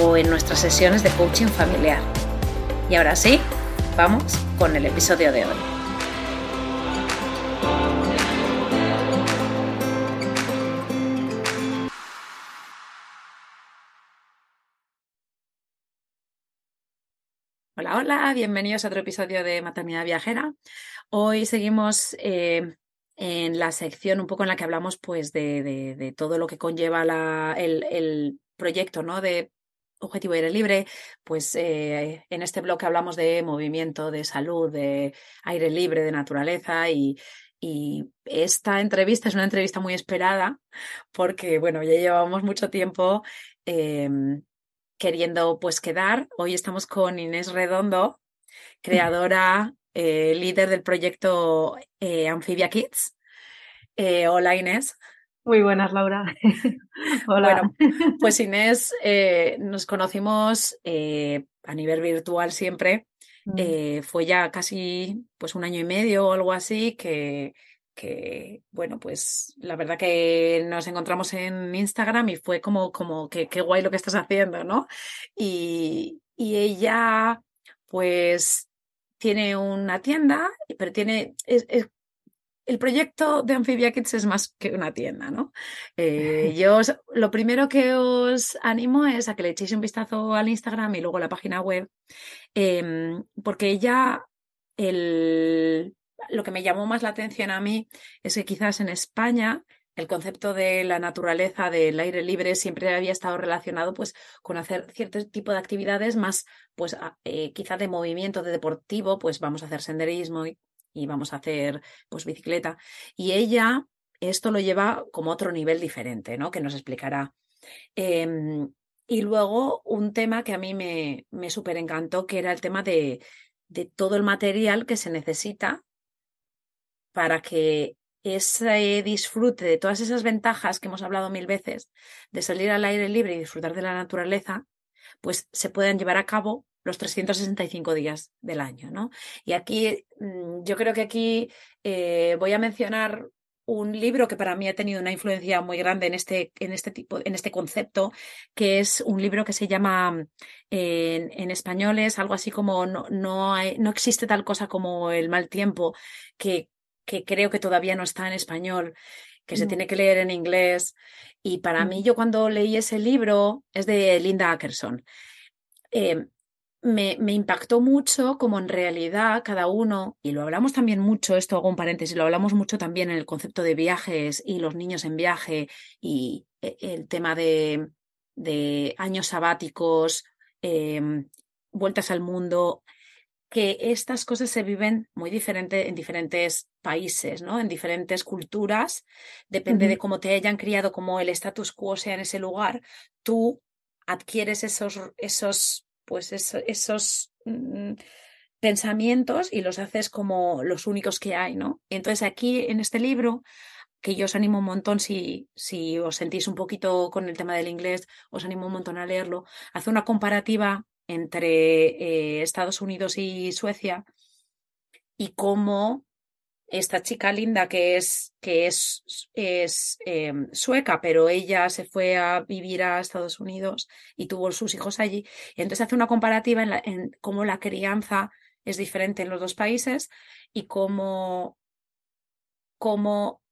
o en nuestras sesiones de coaching familiar. Y ahora sí, vamos con el episodio de hoy. Hola, hola, bienvenidos a otro episodio de Maternidad Viajera. Hoy seguimos eh, en la sección un poco en la que hablamos pues de, todo lo que conlleva el, el, proyecto ¿no? de Objetivo Aire Libre, pues eh, en este bloque hablamos de movimiento, de salud, de aire libre, de naturaleza y, esta entrevista es una entrevista muy esperada porque, bueno, ya llevamos mucho tiempo em, queriendo pues quedar. Hoy estamos con Inés Redondo, creadora, eh, líder del proyecto eh, Amphibia Kids. hola Inés. Muy buenas, Laura. Hola. Bueno, pues Inés, eh, nos conocimos eh, a nivel virtual siempre. Mm. Eh, fue ya casi pues un año y medio o algo así que, que, bueno, pues la verdad que nos encontramos en Instagram y fue como, como que qué guay lo que estás haciendo, ¿no? Y, y ella, pues, tiene una tienda, pero tiene, es, el proyecto de Amphibia Kids es más que una tienda, ¿no? Eh, yo lo primero que os animo es a que le echéis un vistazo al Instagram y luego a la página web, em, porque ya el, lo que me llamó más la atención a mí es que quizás en España el concepto de la naturaleza, del aire libre, siempre había estado relacionado pues, con hacer cierto tipo de actividades más, pues, eh, quizá de movimiento, de deportivo, pues vamos a hacer senderismo y y vamos a hacer pues bicicleta. Y ella esto lo lleva como otro nivel diferente, ¿no? Que nos explicará. Em, y luego un tema que a mí me, me súper encantó, que era el tema de, de todo el material que se necesita para que ese disfrute de todas esas ventajas que hemos hablado mil veces, de salir al aire libre y disfrutar de la naturaleza, pues se puedan llevar a cabo los 365 días del año, ¿no? Y aquí, mm, yo creo que aquí eh, voy a mencionar un libro que para mí ha tenido una influencia muy grande en este, en este tipo, en este concepto, que es un libro que se llama en, español es algo así como no, no, no existe tal cosa como el mal tiempo, que, que creo que todavía no está en español que se tiene que leer en inglés. Y para mí, yo cuando leí ese libro, es de Linda Ackerson. Em, me, impactó mucho como en realidad cada uno, y lo hablamos también mucho, esto hago un paréntesis, lo hablamos mucho también en el concepto de viajes y los niños en viaje y e, el tema de, de años sabáticos, em, vueltas al mundo, que estas cosas se viven muy diferente en diferentes países, ¿no? En diferentes culturas, depende de cómo te hayan criado, cómo el status quo sea en ese lugar, tú adquieres esos, esos pues esos mm, pensamientos y los haces como los únicos que hay, ¿no? Entonces aquí en este libro, que yo os animo un montón, si, si os sentís un poquito con el tema del inglés, os animo un montón a leerlo, hace una comparativa entre eh, Estados Unidos y Suecia y cómo esta chica linda que es, que es, em, sueca, pero ella se fue a vivir a Estados Unidos y tuvo sus hijos allí. Y entonces hace una comparativa en, en cómo la crianza es diferente en los dos países y cómo, cómo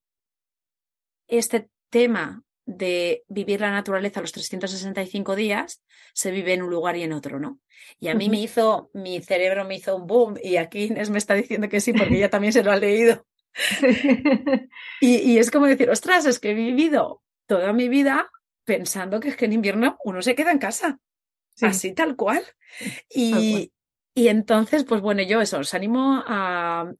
este tema de vivir la naturaleza los 365 días se vive en un lugar y en otro, ¿no? Y a mí me hizo, mi cerebro me hizo un boom y aquí Inés me está diciendo que sí porque ella también se lo ha leído. y, es como decir, ostras, es que he vivido toda mi vida pensando que es que en invierno uno se queda en casa, así tal cual. Y, y entonces, pues bueno, yo eso, os animo a,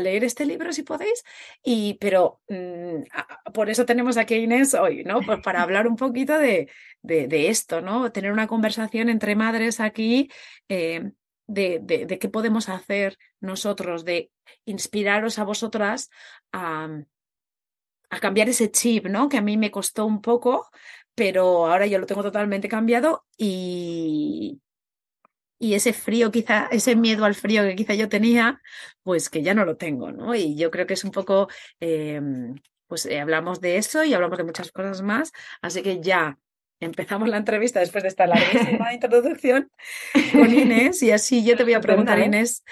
leer este libro si podéis, y, pero mm, por eso tenemos aquí a Inés hoy, ¿no? Pues para hablar un poquito de, de, esto, ¿no? Tener una conversación entre madres aquí eh, de, de, qué podemos hacer nosotros, de inspiraros a vosotras a, a cambiar ese chip, ¿no? Que a mí me costó un poco, pero ahora ya lo tengo totalmente cambiado y, y ese frío, quizá, ese miedo al frío que quizá yo tenía, pues que ya no lo tengo, ¿no? Y yo creo que es un poco, em, pues eh, hablamos de eso y hablamos de muchas cosas más, así que ya empezamos la entrevista después de esta larguísima introducción con Inés y así yo te voy a preguntar, Inés,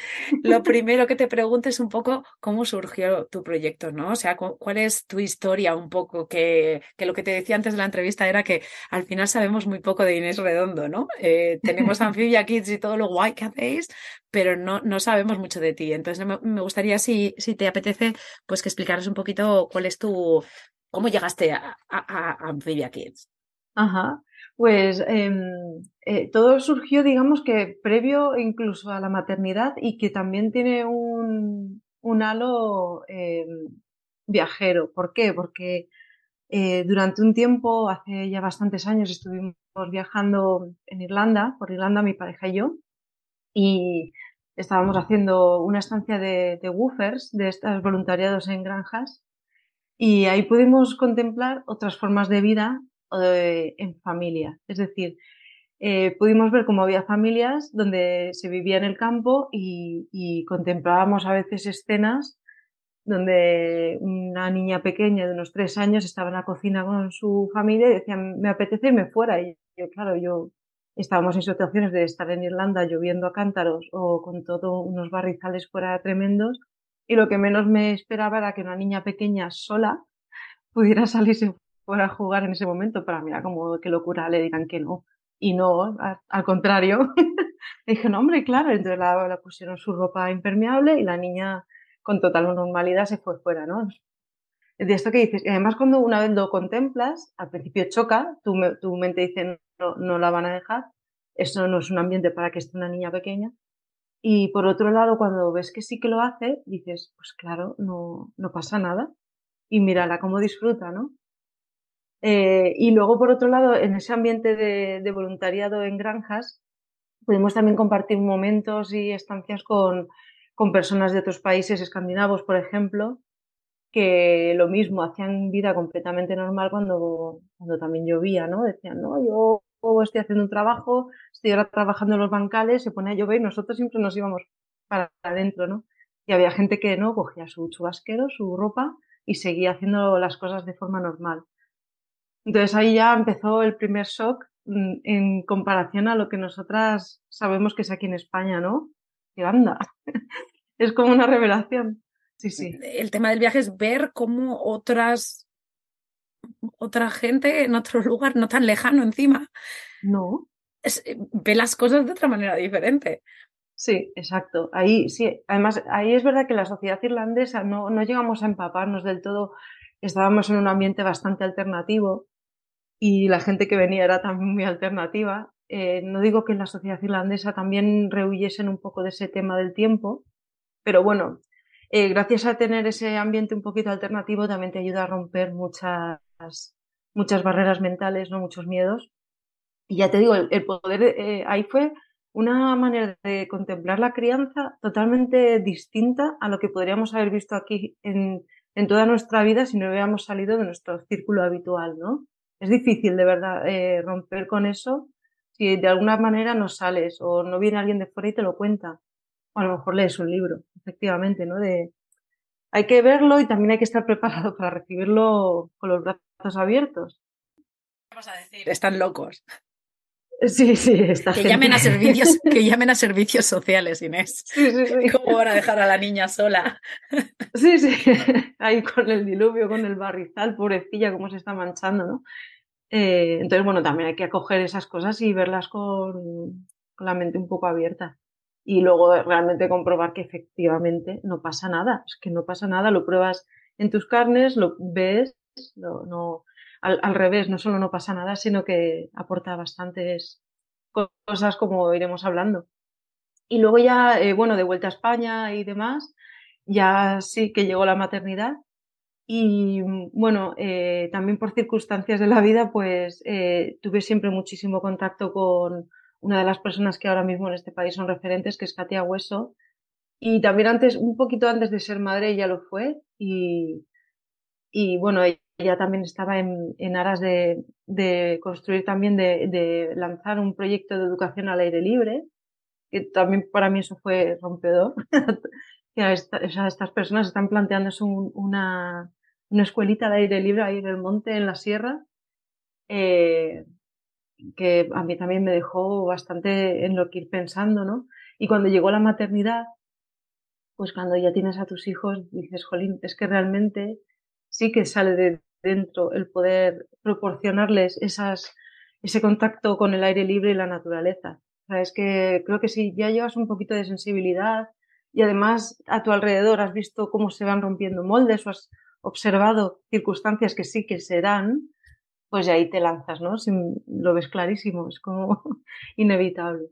lo primero que te pregunto es un poco cómo surgió tu proyecto, ¿no? O sea, cuál es tu historia un poco, que, que lo que te decía antes de la entrevista era que al final sabemos muy poco de Inés Redondo, ¿no? Eh, tenemos Amphibia Kids y todo lo guay que hacéis, pero no, no sabemos mucho de ti. Entonces me, gustaría, si, si te apetece, pues que explicaras un poquito cuál es tu, cómo llegaste a, a, a Amphibia Kids. Ajá. Pues em, eh, todo surgió, digamos que previo incluso a la maternidad y que también tiene un, un halo em, viajero. ¿Por qué? Porque eh, durante un tiempo, hace ya bastantes años, estuvimos viajando en Irlanda, por Irlanda mi pareja y yo, y estábamos haciendo una estancia de, de woofers, de estos voluntariados en granjas, y ahí pudimos contemplar otras formas de vida en familia. Es decir, eh, pudimos ver cómo había familias donde se vivía en el campo y, contemplábamos a veces escenas donde una niña pequeña de unos tres años estaba en la cocina con su familia y decía, me apetece irme fuera. Y yo, claro, yo estábamos en situaciones de estar en Irlanda lloviendo a cántaros o con todos unos barrizales fuera tremendos y lo que menos me esperaba era que una niña pequeña sola pudiera salirse fuera a jugar en ese momento, para mira como qué locura le digan que no. Y no, al contrario. dije, no, hombre, claro, entonces la, pusieron su ropa impermeable y la niña con total normalidad se fue fuera, ¿no? De esto que dices, además cuando una vez lo contemplas, al principio choca, tu, tu mente dice, no, no la van a dejar, eso no es un ambiente para que esté una niña pequeña. Y por otro lado, cuando ves que sí que lo hace, dices, pues claro, no, no pasa nada. Y mírala cómo disfruta, ¿no? Eh, y luego, por otro lado, en ese ambiente de, voluntariado en granjas, pudimos también compartir momentos y estancias con, con personas de otros países escandinavos, por ejemplo, que lo mismo, hacían vida completamente normal cuando, cuando también llovía, ¿no? Decían, no, yo estoy haciendo un trabajo, estoy ahora trabajando en los bancales, se pone a llover y nosotros siempre nos íbamos para adentro, ¿no? Y había gente que no, cogía su chubasquero, su ropa y seguía haciendo las cosas de forma normal. Entonces ahí ya empezó el primer shock mm, en comparación a lo que nosotras sabemos que es aquí en España, ¿no? Que anda. es como una revelación. Sí, sí. El tema del viaje es ver cómo otras, otra gente en otro lugar, no tan lejano encima, no. Eh, ve las cosas de otra manera diferente. Sí, exacto. Ahí sí, además, ahí es verdad que la sociedad irlandesa no, no llegamos a empaparnos del todo. Estábamos en un ambiente bastante alternativo y la gente que venía era también muy alternativa. Eh, no digo que en la sociedad irlandesa también rehuyesen un poco de ese tema del tiempo, pero bueno, eh, gracias a tener ese ambiente un poquito alternativo también te ayuda a romper muchas, muchas barreras mentales, no muchos miedos. Y ya te digo, el, poder eh, ahí fue una manera de contemplar la crianza totalmente distinta a lo que podríamos haber visto aquí en, en toda nuestra vida si no hubiéramos salido de nuestro círculo habitual, ¿no? Es difícil de verdad eh, romper con eso si de alguna manera no sales o no viene alguien de fuera y te lo cuenta. O a lo mejor lees un libro, efectivamente, ¿no? De, hay que verlo y también hay que estar preparado para recibirlo con los brazos abiertos. Vamos a decir, están locos. Sí, sí, está. Que llamen a servicios, que llamen a servicios sociales, Inés. Sí, sí, sí. ¿Cómo van a dejar a la niña sola? Sí, sí. Ahí con el diluvio, con el barrizal, pobrecilla, cómo se está manchando, ¿no? Eh, entonces, bueno, también hay que acoger esas cosas y verlas con, con la mente un poco abierta. Y luego realmente comprobar que efectivamente no pasa nada. Es que no pasa nada, lo pruebas en tus carnes, lo ves, no, al, al, revés, no solo no pasa nada, sino que aporta bastantes cosas como iremos hablando. Y luego ya, eh, bueno, de vuelta a España y demás, ya sí que llegó la maternidad. Y bueno, eh, también por circunstancias de la vida, pues eh, tuve siempre muchísimo contacto con una de las personas que ahora mismo en este país son referentes, que es Katia Hueso. Y también antes, un poquito antes de ser madre, ella lo fue. Y, y bueno, ella también estaba en, en aras de, de, construir también, de, de lanzar un proyecto de educación al aire libre que también para mí eso fue rompedor. que estas personas están planteándose una, una escuelita de aire libre ahí en el monte, en la sierra, eh, que a mí también me dejó bastante en lo que ir pensando, ¿no? Y cuando llegó la maternidad, pues cuando ya tienes a tus hijos, dices, jolín, es que realmente sí que sale de dentro el poder proporcionarles esas, ese contacto con el aire libre y la naturaleza. Es que creo que si ya llevas un poquito de sensibilidad y además a tu alrededor has visto cómo se van rompiendo moldes o has observado circunstancias que sí que se dan, pues ahí te lanzas, ¿no? Si lo ves clarísimo, es como inevitable.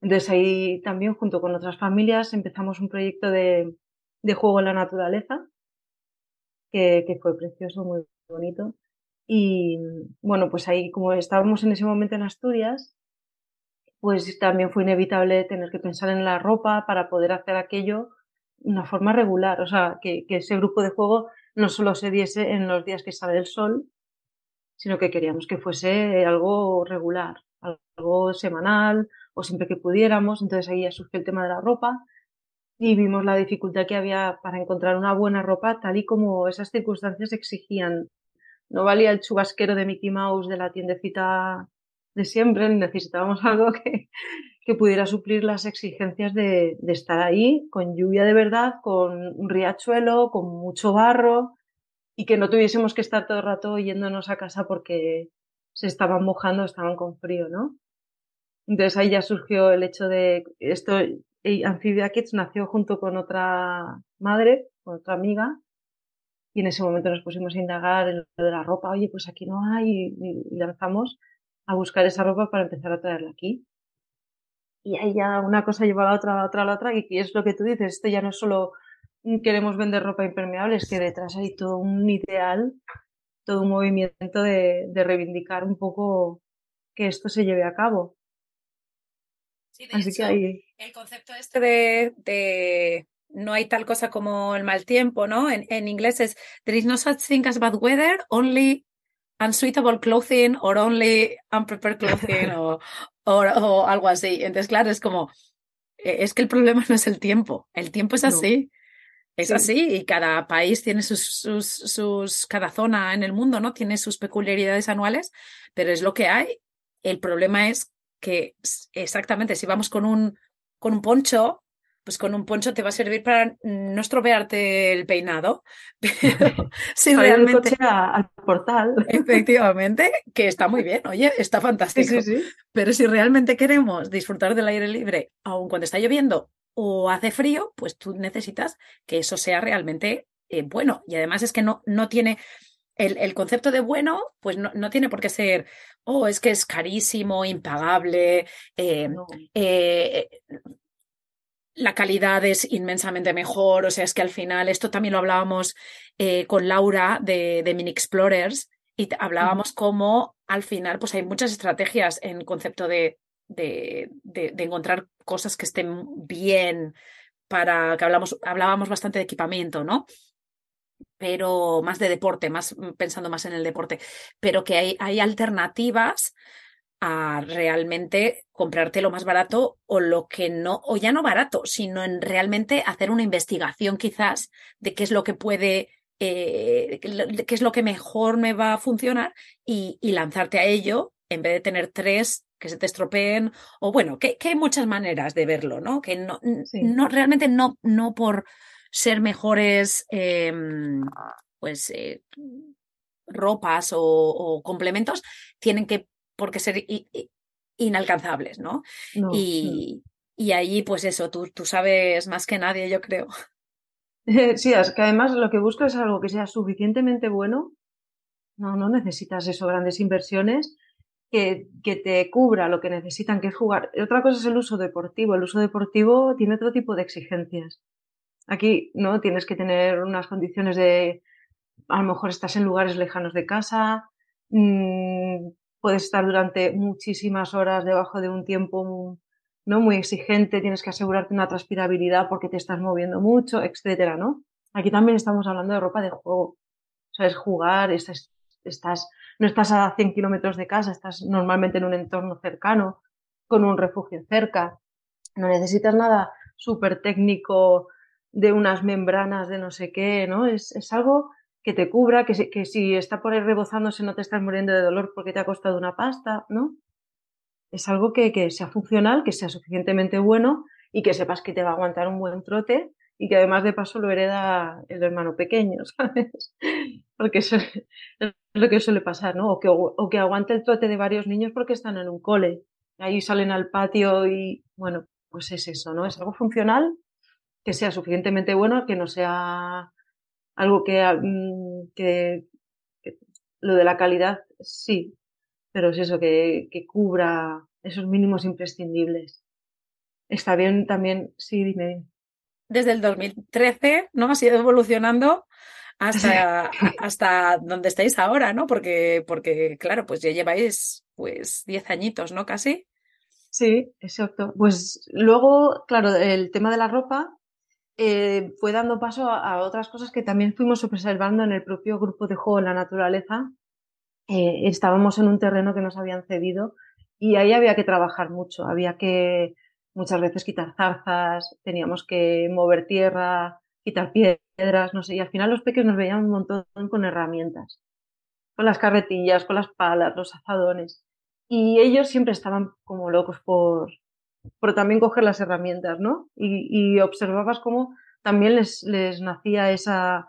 Entonces ahí también junto con otras familias empezamos un proyecto de, de juego en la naturaleza, que, que fue precioso, muy bonito. Y bueno, pues ahí como estábamos en ese momento en Asturias, pues también fue inevitable tener que pensar en la ropa para poder hacer aquello de una forma regular. O sea, que, que, ese grupo de juego no solo se diese en los días que sale el sol, sino que queríamos que fuese algo regular, algo semanal o siempre que pudiéramos. Entonces ahí ya surgió el tema de la ropa y vimos la dificultad que había para encontrar una buena ropa tal y como esas circunstancias exigían. No valía el chubasquero de Mickey Mouse de la tiendecita de siempre, necesitábamos algo que, que pudiera suplir las exigencias de, de, estar ahí con lluvia de verdad, con un riachuelo, con mucho barro y que no tuviésemos que estar todo el rato yéndonos a casa porque se estaban mojando, estaban con frío, ¿no? Entonces ahí ya surgió el hecho de esto, Amphibia Kids nació junto con otra madre, con otra amiga, y en ese momento nos pusimos a indagar en lo de la ropa, oye, pues aquí no hay, y, y lanzamos a buscar esa ropa para empezar a traerla aquí. Y ahí ya una cosa lleva a la otra, a la otra, a la otra, y es lo que tú dices, esto ya no es solo queremos vender ropa impermeable, es que detrás hay todo un ideal, todo un movimiento de reivindicar un poco que esto se lleve a cabo. Sí, Así hecho, que el concepto este de, de, no hay tal cosa como el mal tiempo, ¿no? En, en inglés es there is no such thing as bad weather, only unsuitable clothing or only unprepared clothing o, o, o, algo así. Entonces, claro, es como, e, es que el problema no es el tiempo, el tiempo es así. No. Es sí. así y cada país tiene sus, sus, sus, cada zona en el mundo, ¿no? Tiene sus peculiaridades anuales, pero es lo que hay. El problema es que exactamente si vamos con un, con un poncho, pues con un poncho te va a servir para no estropearte el peinado. Pero si realmente. El coche al portal. Efectivamente, que está muy bien, oye, está fantástico. Sí, sí, sí. Pero si realmente queremos disfrutar del aire libre, aun cuando está lloviendo o hace frío, pues tú necesitas que eso sea realmente eh, bueno. Y además es que no, no tiene. El, el, concepto de bueno, pues no, no, tiene por qué ser, oh, es que es carísimo, impagable, eh, no. eh, la calidad es inmensamente mejor. O sea, es que al final, esto también lo hablábamos eh, con Laura de, de Mini Explorers y hablábamos mm. cómo al final, pues hay muchas estrategias en concepto de, de, de, de encontrar cosas que estén bien para que hablamos, hablábamos bastante de equipamiento, ¿no? Pero más de deporte, más pensando más en el deporte, pero que hay, hay alternativas a realmente comprarte lo más barato o lo que no, o ya no barato, sino en realmente hacer una investigación quizás de qué es lo que puede, eh, qué es lo que mejor me va a funcionar y, y, lanzarte a ello en vez de tener tres que se te estropeen o bueno, que, que hay muchas maneras de verlo, ¿no? Que no, sí. no realmente no, no por ser mejores, eh, pues... Eh, ropas o, complementos tienen que porque ser inalcanzables, ¿no? y, y allí, pues eso, tú, tú sabes más que nadie, yo creo. Sí, es que además lo que buscas es algo que sea suficientemente bueno. No, no necesitas eso, grandes inversiones, que, que, te cubra lo que necesitan, que es jugar. Otra cosa es el uso deportivo. El uso deportivo tiene otro tipo de exigencias. Aquí, ¿no? Tienes que tener unas condiciones de, a lo mejor estás en lugares lejanos de casa, mmm, puedes estar durante muchísimas horas debajo de un tiempo ¿no? Muy exigente, tienes que asegurarte una transpirabilidad porque te estás moviendo mucho, etcétera, ¿no? Aquí también estamos hablando de ropa de juego. Es jugar, estás, estás, no estás a 100 kilómetros de casa, estás normalmente en un entorno cercano, con un refugio cerca. No necesitas nada súper técnico de unas membranas de no sé qué, ¿no? Es, es algo que te cubra, que, que si está por ahí rebozándose no te estás muriendo de dolor porque te ha costado una pasta, ¿no? es algo que, que, sea funcional, que sea suficientemente bueno y que sepas que te va a aguantar un buen trote y que además de paso lo hereda el hermano pequeño, ¿sabes? Porque eso es lo que suele pasar, ¿no? O que, o que aguante el trote de varios niños porque están en un cole. Ahí salen al patio y, bueno, pues es eso, ¿no? Es algo funcional, que sea suficientemente bueno, que no sea algo que, mm, que, que lo de la calidad, sí, pero es eso, que, que cubra esos mínimos imprescindibles. Está bien también, sí, dime. Desde el 2013, ¿no? Ha ido evolucionando hasta, hasta donde estáis ahora, ¿no? Porque, porque, claro, pues ya lleváis pues 10 añitos, ¿no? Casi. Sí, exacto. Pues luego, claro, el tema de la ropa eh, fue dando paso a, otras cosas que también fuimos observando en el propio grupo de juego en la naturaleza, eh, estábamos en un terreno que nos habían cedido y ahí había que trabajar mucho, había que muchas veces quitar zarzas, teníamos que mover tierra, quitar piedras, no sé, y al final los peques nos veían un montón con herramientas, con las carretillas, con las palas, los azadones, y ellos siempre estaban como locos por, por también coger las herramientas, ¿no? Y, y observabas cómo también les, les nacía esa,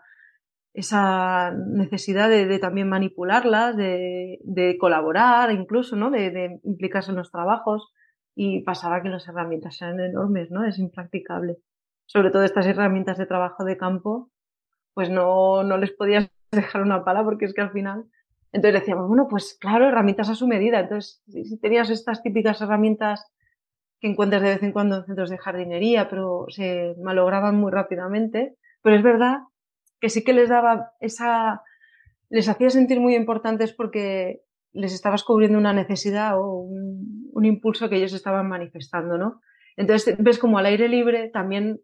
esa necesidad de, de también manipularlas, de, de, colaborar incluso, ¿no? De, de, implicarse en los trabajos y pasaba que las herramientas eran enormes, ¿no? Es impracticable. Sobre todo estas herramientas de trabajo de campo, pues no, no les podías dejar una pala porque es que al final... Entonces decíamos, bueno, pues claro, herramientas a su medida. Entonces, si tenías estas típicas herramientas que encuentras de vez en cuando en centros de jardinería, pero se malograban muy rápidamente, pero es verdad que sí que les daba esa, les hacía sentir muy importantes porque les estabas cubriendo una necesidad o un, impulso que ellos estaban manifestando, ¿no? Entonces ves como al aire libre también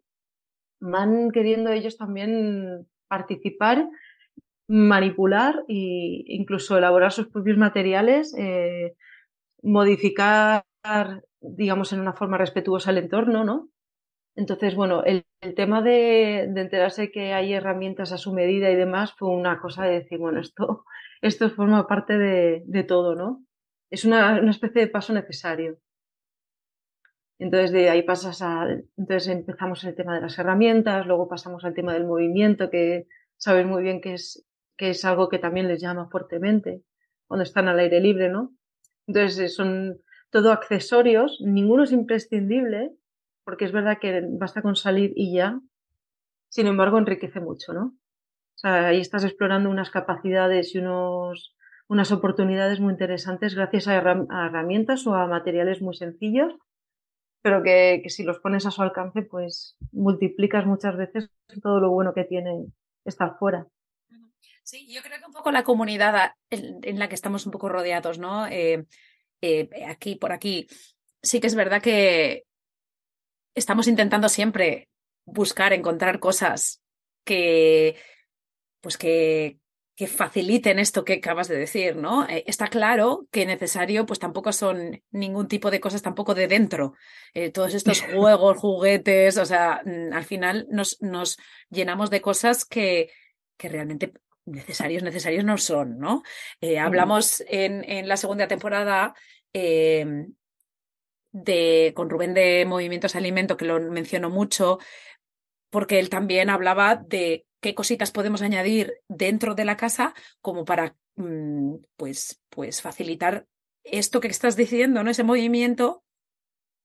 van queriendo ellos también participar, manipular e incluso elaborar sus propios materiales, eh, modificar, digamos, en una forma respetuosa el entorno, ¿no? Entonces, bueno, el, el tema de, de, enterarse que hay herramientas a su medida y demás fue una cosa de decir, bueno, esto, esto forma parte de, de todo, ¿no? Es una, una, especie de paso necesario. Entonces, de ahí pasas a. Entonces empezamos el tema de las herramientas, luego pasamos al tema del movimiento, que sabes muy bien que es, que es algo que también les llama fuertemente cuando están al aire libre, ¿no? Entonces, son todo accesorios, ninguno es imprescindible, porque es verdad que basta con salir y ya, sin embargo enriquece mucho, ¿no? O sea, ahí estás explorando unas capacidades y unos, unas oportunidades muy interesantes gracias a, herramientas o a materiales muy sencillos, pero que, que, si los pones a su alcance, pues multiplicas muchas veces todo lo bueno que tiene estar fuera. Sí, yo creo que un poco la comunidad en, en la que estamos un poco rodeados, ¿no? Eh, eh, aquí, por aquí, sí que es verdad que estamos intentando siempre buscar, encontrar cosas que, pues que, que faciliten esto que acabas de decir, ¿no? Eh, está claro que necesario, pues tampoco son ningún tipo de cosas tampoco de dentro. Eh, todos estos juegos, juguetes, o sea, mm, al final nos, nos llenamos de cosas que, que realmente necesarios, necesarios no son, ¿no? Eh, hablamos en, en, la segunda temporada eh, de, con Rubén de Movimientos Alimento, que lo menciono mucho, porque él también hablaba de qué cositas podemos añadir dentro de la casa como para mm, pues, pues facilitar esto que estás diciendo, ¿no? Ese movimiento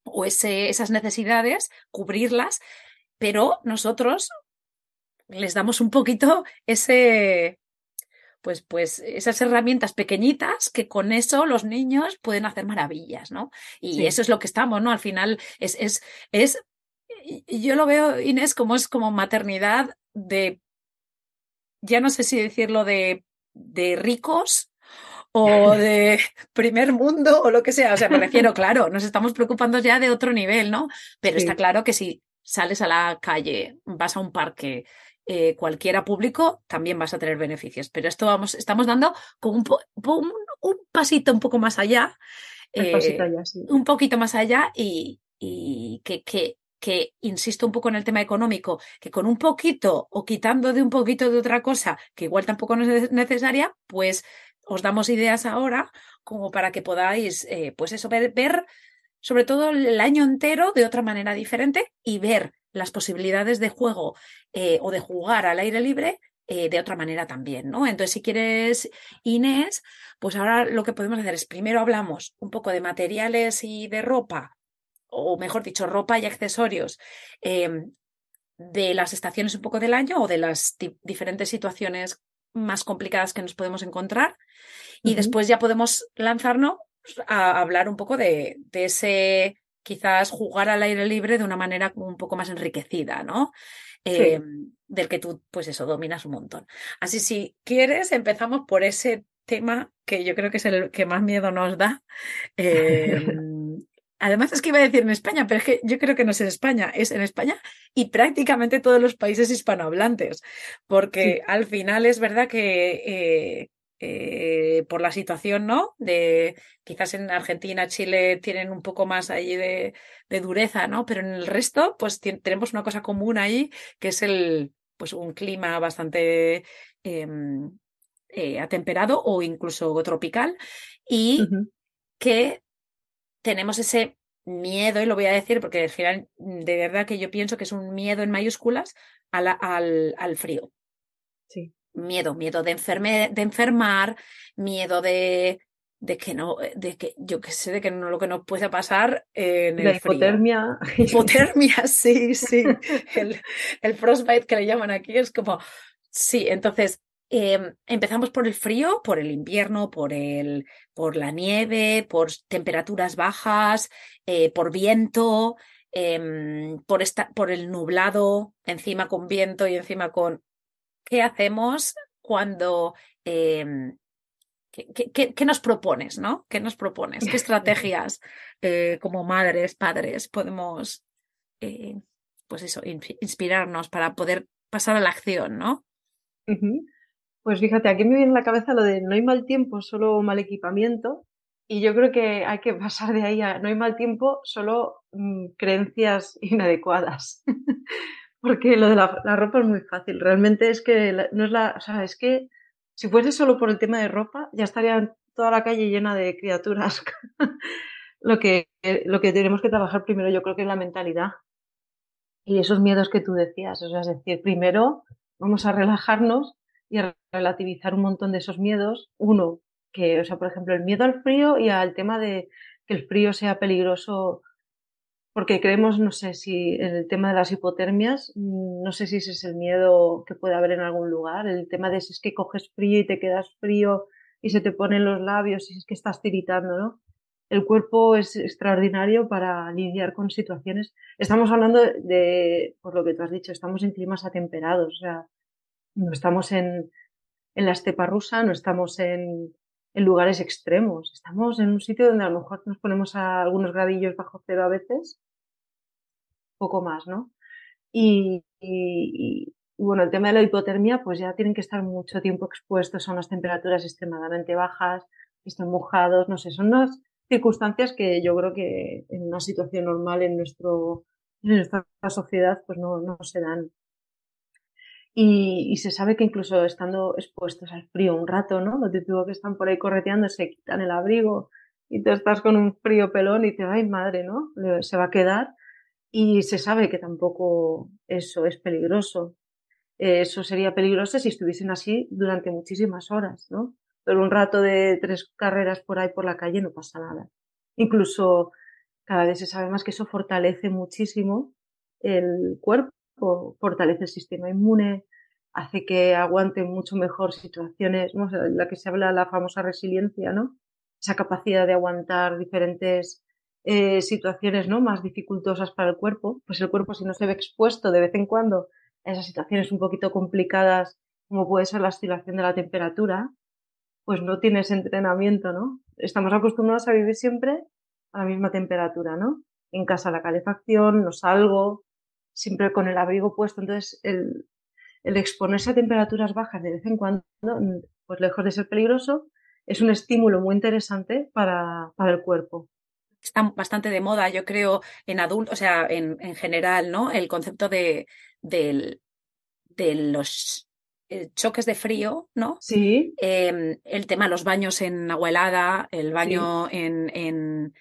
o ese, esas necesidades, cubrirlas, pero nosotros les damos un poquito ese, pues, pues esas herramientas pequeñitas que con eso los niños pueden hacer maravillas, ¿no? Y eso es lo que estamos, ¿no? Al final es, es, es, yo lo veo, Inés, como es como maternidad de, ya no sé si decirlo de, de ricos o de primer mundo o lo que sea. O sea, me refiero, claro, nos estamos preocupando ya de otro nivel, ¿no? Pero está claro que si sales a la calle, vas a un parque, eh, cualquiera público, también vas a tener beneficios. Pero esto vamos, estamos dando con un, un, pasito un poco más allá. Eh, un poquito más allá y, y que, que, que, insisto un poco en el tema económico, que con un poquito o quitando de un poquito de otra cosa, que igual tampoco no es necesaria, pues os damos ideas ahora como para que podáis, eh, pues eso, ver, ver sobre todo el año entero de otra manera diferente y ver las posibilidades de juego eh, o de jugar al aire libre eh, de otra manera también, ¿no? Entonces, si quieres, Inés, pues ahora lo que podemos hacer es primero hablamos un poco de materiales y de ropa, o mejor dicho, ropa y accesorios em, de las estaciones un poco del año o de las diferentes situaciones más complicadas que nos podemos encontrar. Y después ya podemos lanzarnos a hablar un poco de, de ese quizás jugar al aire libre de una manera un poco más enriquecida, ¿no? Em, del que tú, pues eso, dominas un montón. Así, si quieres, empezamos por ese tema que yo creo que es el que más miedo nos da. Em, además, es que iba a decir en España, pero es que yo creo que no es en España, es en España y prácticamente todos los países hispanohablantes, porque al final es verdad que eh, eh, por la situación, ¿no? De quizás en Argentina, Chile tienen un poco más ahí de, dureza, ¿no? Pero en el resto, pues tenemos una cosa común ahí, que es el, pues un clima bastante em, eh, atemperado o incluso tropical y que tenemos ese miedo, y lo voy a decir porque al final de verdad que yo pienso que es un miedo en mayúsculas al, al frío. Sí miedo, miedo de, de enfermar, miedo de, de que no, de que yo que sé, de que no lo que nos pueda pasar en el hipotermia. Hipotermia, sí, sí. El, el, frostbite que le llaman aquí es como, sí, entonces em, empezamos por el frío, por el invierno, por el, por la nieve, por temperaturas bajas, eh, por viento. Em, por, esta, por el nublado, encima con viento y encima con ¿qué hacemos cuando... Em, ¿qué, nos propones, no? ¿Qué nos propones? ¿Qué estrategias eh, como madres, padres podemos, eh, pues eso, inspirarnos para poder pasar a la acción, ¿no? Pues fíjate, aquí me viene a la cabeza lo de no hay mal tiempo, solo mal equipamiento. Y yo creo que hay que pasar de ahí a no hay mal tiempo, solo mm, creencias inadecuadas. Porque lo de la, ropa es muy fácil. Realmente es que no es la. O sea, es que si fuese solo por el tema de ropa, ya estaría toda la calle llena de criaturas. lo, que, lo que tenemos que trabajar primero, yo creo que es la mentalidad. Y esos miedos que tú decías. O sea, es decir, primero vamos a relajarnos y a relativizar un montón de esos miedos. Uno, que, o sea, por ejemplo, el miedo al frío y al tema de que el frío sea peligroso porque creemos, no sé si en el tema de las hipotermias, mm, no sé si ese es el miedo que puede haber en algún lugar, el tema de si es que coges frío y te quedas frío y se te ponen los labios y es que estás tiritando, ¿no? El cuerpo es extraordinario para lidiar con situaciones. Estamos hablando de, por lo que tú has dicho, estamos en climas atemperados, o sea, no estamos en, en la estepa rusa, no estamos en, en lugares extremos. Estamos en un sitio donde a lo mejor nos ponemos a algunos gradillos bajo cero a veces, poco más, ¿no? Y, bueno, el tema de la hipotermia, pues ya tienen que estar mucho tiempo expuestos a unas temperaturas extremadamente bajas, están mojados, no sé, son unas circunstancias que yo creo que en una situación normal en nuestro en nuestra sociedad pues no, no se dan. Y, se sabe que incluso estando expuestos al frío un rato, ¿no? Lo típico que están por ahí correteando, se quitan el abrigo y tú estás con un frío pelón y te, ay madre, ¿no? Se va a quedar y se sabe que tampoco eso es peligroso. Eso sería peligroso si estuviesen así durante muchísimas horas, ¿no? pero un rato de tres carreras por ahí por la calle no pasa nada. Incluso cada vez se sabe más que eso fortalece muchísimo el cuerpo, fortalece el sistema inmune, hace que aguante mucho mejor situaciones, ¿no? la que se habla la famosa resiliencia, ¿no? Esa capacidad de aguantar diferentes eh, situaciones, ¿no? Más dificultosas para el cuerpo. Pues el cuerpo, si no se ve expuesto de vez en cuando a esas situaciones un poquito complicadas, como puede ser la oscilación de la temperatura, pues no tienes entrenamiento, ¿no? Estamos acostumbrados a vivir siempre a la misma temperatura, ¿no? En casa la calefacción, no salgo, siempre con el abrigo puesto. Entonces, el, el exponerse a temperaturas bajas de vez en cuando, pues lejos de ser peligroso, es un estímulo muy interesante para, para el cuerpo. Está bastante de moda, yo creo, en adultos, o sea, en, en, general, ¿no? El concepto de, de, de los eh, choques de frío, ¿no? Sí. Eh, el tema de los baños en agua helada, el baño sí. en, en,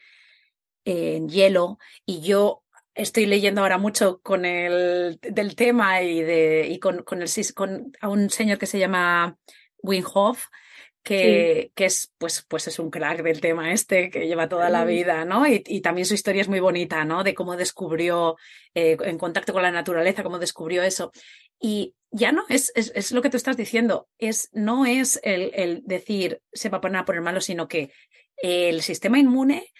en, hielo. Y yo estoy leyendo ahora mucho con el del tema y, de, y con, con, el, con a un señor que se llama Wim Hof, que, sí. que, es, pues, pues es un crack del tema este, que lleva toda la vida, ¿no? Y, y también su historia es muy bonita, ¿no? De cómo descubrió, eh, en contacto con la naturaleza, cómo descubrió eso. Y ya no es, es, es, lo que tú estás diciendo, es, no es el, el decir se va a poner a poner malo, sino que el sistema inmune,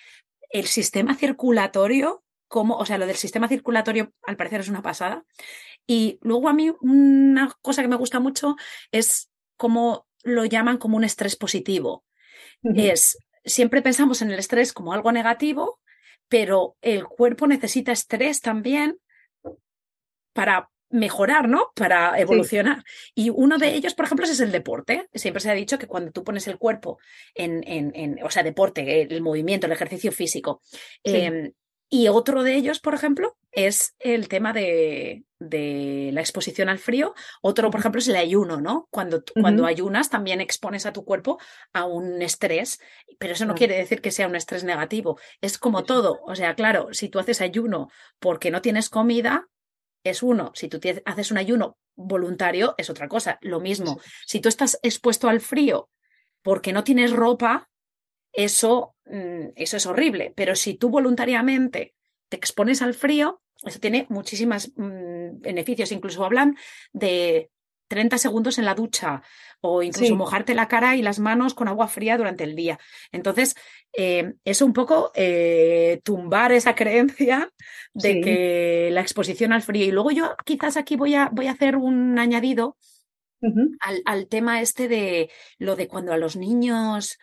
el sistema circulatorio, como, o sea, lo del sistema circulatorio al parecer es una pasada. Y luego a mí una cosa que me gusta mucho es cómo lo llaman como un estrés positivo. Uh -huh. Es, siempre pensamos en el estrés como algo negativo, pero el cuerpo necesita estrés también para mejorar, ¿no? Para evolucionar. Sí. Y uno de ellos, por ejemplo, es el deporte. Siempre se ha dicho que cuando tú pones el cuerpo en, en, en o sea, deporte, el movimiento, el ejercicio físico, sí. eh, y otro de ellos, por ejemplo, es el tema de, de, la exposición al frío. Otro, por ejemplo, es el ayuno, ¿no? Cuando, uh -huh. cuando ayunas también expones a tu cuerpo a un estrés, pero eso no quiere decir que sea un estrés negativo. Es como todo. O sea, claro, si tú haces ayuno porque no tienes comida, es uno. Si tú haces un ayuno voluntario, es otra cosa. Lo mismo. Si tú estás expuesto al frío porque no tienes ropa, eso, mm, eso es horrible. Pero si tú voluntariamente te expones al frío, eso tiene muchísimos mmm, beneficios. Incluso hablan de 30 segundos en la ducha o incluso sí. mojarte la cara y las manos con agua fría durante el día. Entonces, eh, es un poco eh, tumbar esa creencia de sí. que la exposición al frío. Y luego yo quizás aquí voy a, voy a hacer un añadido uh -huh. al, al tema este de lo de cuando a los niños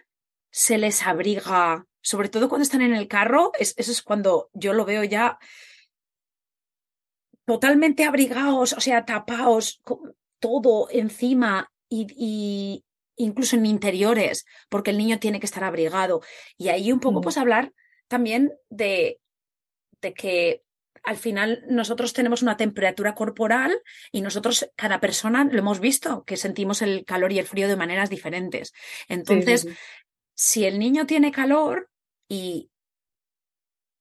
se les abriga, sobre todo cuando están en el carro, es, eso es cuando yo lo veo ya totalmente abrigados, o sea, tapados, todo encima y, y, incluso en interiores, porque el niño tiene que estar abrigado. Y ahí un poco, mm. pues hablar también de, de que al final nosotros tenemos una temperatura corporal y nosotros, cada persona, lo hemos visto, que sentimos el calor y el frío de maneras diferentes. Entonces, sí, sí, sí si el niño tiene calor y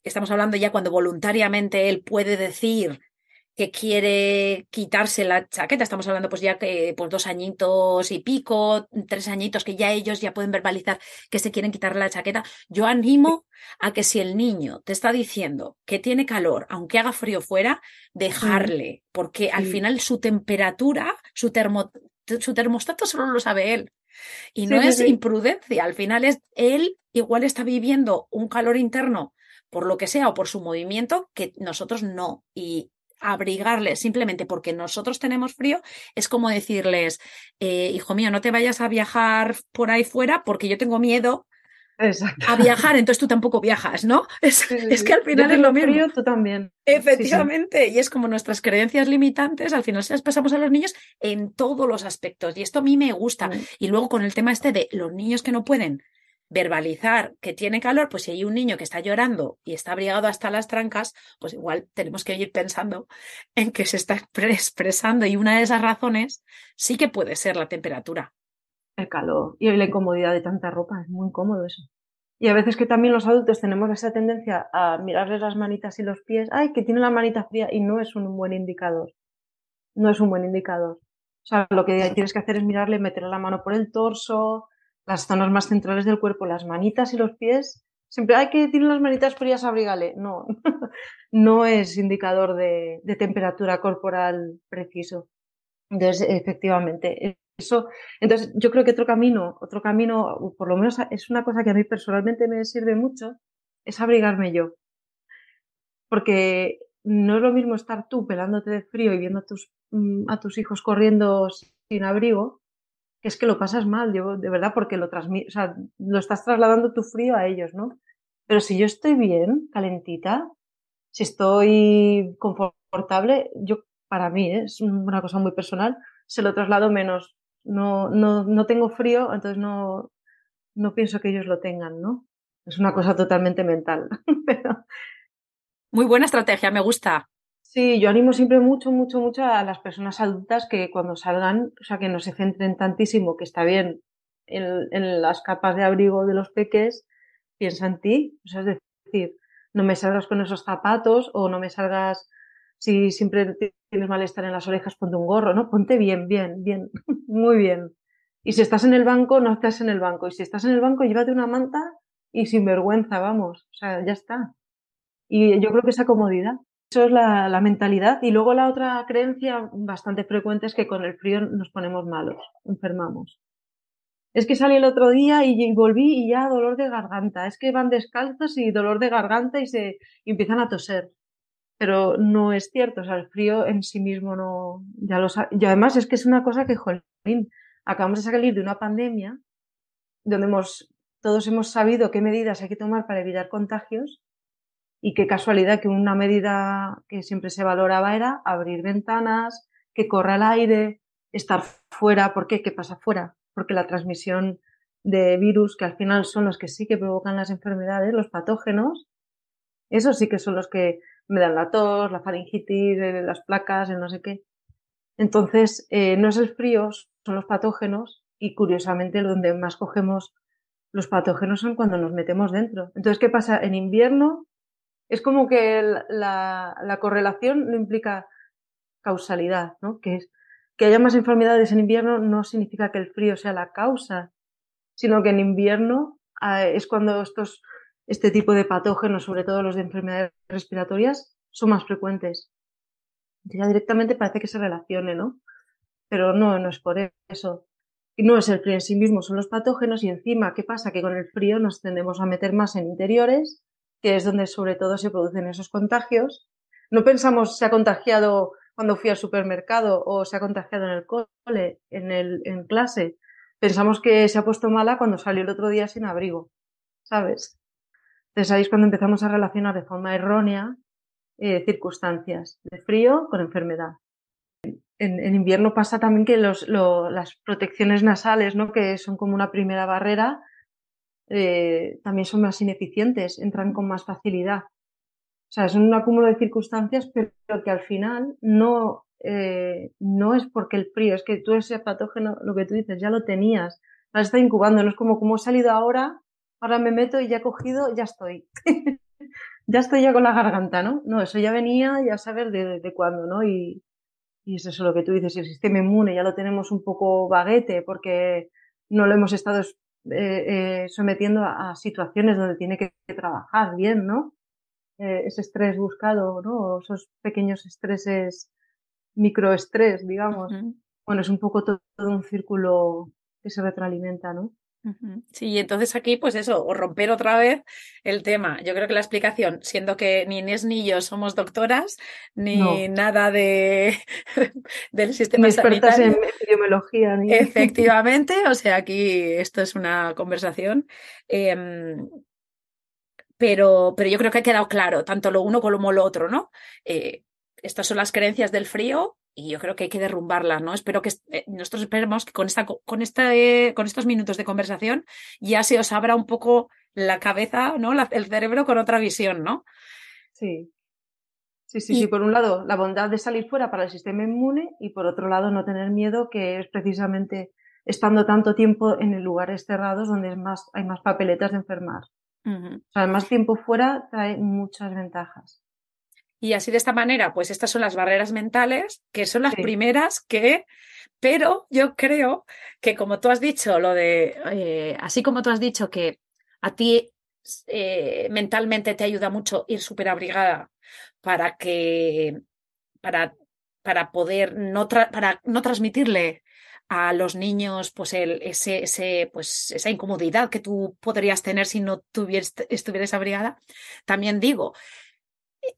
estamos hablando ya cuando voluntariamente él puede decir que quiere quitarse la chaqueta, estamos hablando pues ya que pues dos añitos y pico, tres añitos que ya ellos ya pueden verbalizar que se quieren quitar la chaqueta, yo animo a que si el niño te está diciendo que tiene calor, aunque haga frío fuera, dejarle, porque al final su temperatura, su, termo, su termostato solo lo sabe él. Y no sí, es sí. imprudencia, al final es él igual está viviendo un calor interno por lo que sea o por su movimiento que nosotros no. Y abrigarles simplemente porque nosotros tenemos frío es como decirles, eh, hijo mío, no te vayas a viajar por ahí fuera porque yo tengo miedo Exacto. a viajar, entonces tú tampoco viajas, ¿no? Es, sí, es que al final es lo mismo. Frío, tú también. Efectivamente, y es como nuestras creencias limitantes, al final se las pasamos a los niños en todos los aspectos, y esto a mí me gusta. Y luego con el tema este de los niños que no pueden verbalizar que tiene calor, pues si hay un niño que está llorando y está abrigado hasta las trancas, pues igual tenemos que ir pensando en que se está expresando y una de esas razones sí que puede ser la temperatura. El calor y la incomodidad de tanta ropa, es muy incómodo eso. Y a veces que también los adultos tenemos esa tendencia a mirarles las manitas y los pies, ay, que tiene la manita fría y no es un buen indicador. No es un buen indicador. O sea, lo que tienes que hacer es mirarle, meterle la mano por el torso, las zonas más centrales del cuerpo, las manitas y los pies. Siempre hay que tiene las manitas frías, abrígale. No, no es indicador de, temperatura corporal preciso. Entonces, efectivamente, eso. Entonces, yo creo que otro camino, otro camino, por lo menos es una cosa que a mí personalmente me sirve mucho, es abrigarme yo. Porque no es lo mismo estar tú pelándote de frío y viendo a tus, mm, a tus hijos corriendo sin abrigo, que es que lo pasas mal, yo, de verdad, porque lo o sea, lo estás trasladando tu frío a ellos, ¿no? Pero si yo estoy bien, calentita, si estoy confortable, yo, para mí, ¿eh? es una cosa muy personal, se lo traslado menos. No, no, no tengo frío, entonces no, no pienso que ellos lo tengan, ¿no? Es una cosa totalmente mental. Pero, muy buena estrategia, me gusta. Sí, yo animo siempre mucho, mucho, mucho a las personas adultas que cuando salgan, o sea, que no se centren tantísimo, que está bien en, las capas de abrigo de los peques, piensa en ti. O sea, es decir, no me salgas con esos zapatos o no me salgas si siempre tienes malestar en las orejas, ponte un gorro, ¿no? Ponte bien, bien, bien, muy bien. Y si estás en el banco, no estás en el banco. Y si estás en el banco, llévate una manta y sin vergüenza, vamos. O sea, ya está. Y yo creo que esa comodidad, eso es la, mentalidad. Y luego la otra creencia bastante frecuente es que con el frío nos ponemos malos, enfermamos. Es que salí el otro día y volví y ya dolor de garganta. Es que van descalzos y dolor de garganta y se empiezan a toser. Pero no es cierto, o sea, el frío en sí mismo no, ya lo Y además es que es una cosa que, jolín, acabamos de salir de una pandemia donde hemos, todos hemos sabido qué medidas hay que tomar para evitar contagios y qué casualidad que una medida que siempre se valoraba era abrir ventanas, que corra el aire, estar fuera. ¿Por qué? ¿Qué pasa fuera? Porque la transmisión de virus, que al final son los que sí que provocan las enfermedades, los patógenos, esos sí que son los que me dan la tos, la faringitis, eh, las placas, el no sé qué. Entonces, eh, no es el frío, son los patógenos y curiosamente donde más cogemos los patógenos son cuando nos metemos dentro. Entonces, ¿qué pasa? En invierno es como que la, correlación no implica causalidad, ¿no? Que, haya más enfermedades en invierno no significa que el frío sea la causa, sino que en invierno ah, es cuando estos, este tipo de patógenos, sobre todo los de enfermedades respiratorias, son más frecuentes. Ya directamente parece que se relacione, ¿no? Pero no, no es por eso. No es el frío en sí mismo, son los patógenos y encima, ¿qué pasa? Que con el frío nos tendemos a meter más en interiores que es donde sobre todo se producen esos contagios. No pensamos se ha contagiado cuando fui al supermercado o se ha contagiado en el cole, en, el, en clase. Pensamos que se ha puesto mala cuando salió el otro día sin abrigo, ¿sabes? Entonces ahí es cuando empezamos a relacionar de forma errónea eh, circunstancias de frío con enfermedad. En, invierno pasa también que las protecciones nasales, ¿no? que son como una primera barrera, eh, también son más ineficientes, entran con más facilidad. O sea, es un acúmulo de circunstancias, pero que al final no, eh, no es porque el frío, es que tú ese patógeno, lo que tú dices, ya lo tenías, lo está incubando, no es como, como he salido ahora, ahora me meto y ya he cogido, ya estoy. ya estoy ya con la garganta, ¿no? No, eso ya venía, ya saber de, de, cuándo, ¿no? Y, y es eso lo que tú dices, el sistema inmune ya lo tenemos un poco baguete porque no lo hemos estado eh, eh, sometiendo a, situaciones donde tiene que, trabajar bien, ¿no? Eh, ese estrés buscado, ¿no? Esos pequeños estreses, microestrés, digamos. Bueno, es un poco todo, un círculo que se retroalimenta, ¿no? Sí, y entonces aquí, pues eso, o romper otra vez el tema. Yo creo que la explicación, siendo que ni Inés ni yo somos doctoras, ni nada de del sistema ni expertas en epidemiología. Ni... Efectivamente, o sea, aquí esto es una conversación. Em, pero, pero yo creo que ha quedado claro, tanto lo uno como lo otro, ¿no? Eh, estas son las creencias del frío y yo creo que hay que derrumbarlas, ¿no? Espero que eh, nosotros esperemos que con esta, con esta, eh, con estos minutos de conversación ya se os abra un poco la cabeza, ¿no? el cerebro con otra visión, ¿no? Sí. Sí, sí, sí. Por un lado, la bondad de salir fuera para el sistema inmune y por otro lado, no tener miedo, que es precisamente estando tanto tiempo en lugares cerrados donde es más, hay más papeletas de enfermar. O sea, más tiempo fuera trae muchas ventajas. Y así de esta manera, pues estas son las barreras mentales, que son las primeras que Pero yo creo que como tú has dicho, lo de, eh, así como tú has dicho que a ti eh, mentalmente te ayuda mucho ir súper abrigada para que, para, para poder no, para no transmitirle a los niños pues el, ese, ese, pues esa incomodidad que tú podrías tener si no tuvieras, estuvieras abrigada. También digo,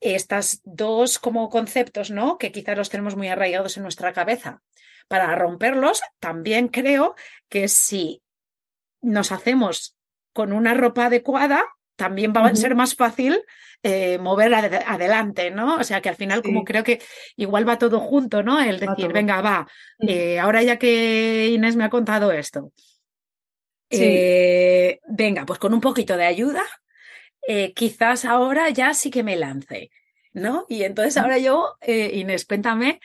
estas dos como conceptos, ¿no? Que quizás los tenemos muy arraigados en nuestra cabeza. Para romperlos, también creo que si nos hacemos con una ropa adecuada, también va a ser más fácil eh, mover adelante, ¿no? O sea que al final como creo que igual va todo junto, ¿no? El decir, venga, va, eh, ahora ya que Inés me ha contado esto, eh, venga, pues con un poquito de ayuda, quizás ahora ya sí que me lance, ¿no? Y entonces ahora yo, Inés, cuéntame,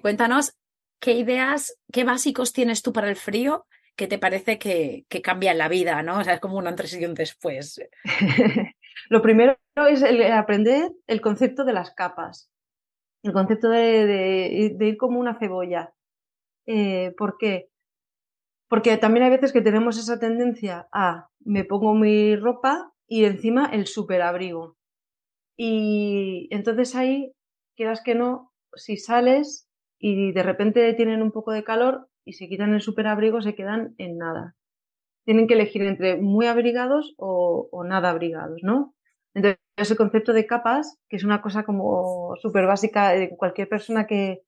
cuéntanos qué ideas, qué básicos tienes tú para el frío ¿qué te parece que, que cambia la vida, ¿no? O sea, es como un antes y un después. Lo primero es aprender el concepto de las capas, el concepto de, ir como una cebolla. Eh, ¿Por qué? Porque también hay veces que tenemos esa tendencia a me pongo mi ropa y encima el superabrigo. Y entonces ahí, quieras que no, si sales y de repente tienen un poco de calor, y se quitan el superabrigo se quedan en nada. Tienen que elegir entre muy abrigados o, nada abrigados, ¿no? Entonces, ese concepto de capas, que es una cosa como súper básica de cualquier persona que,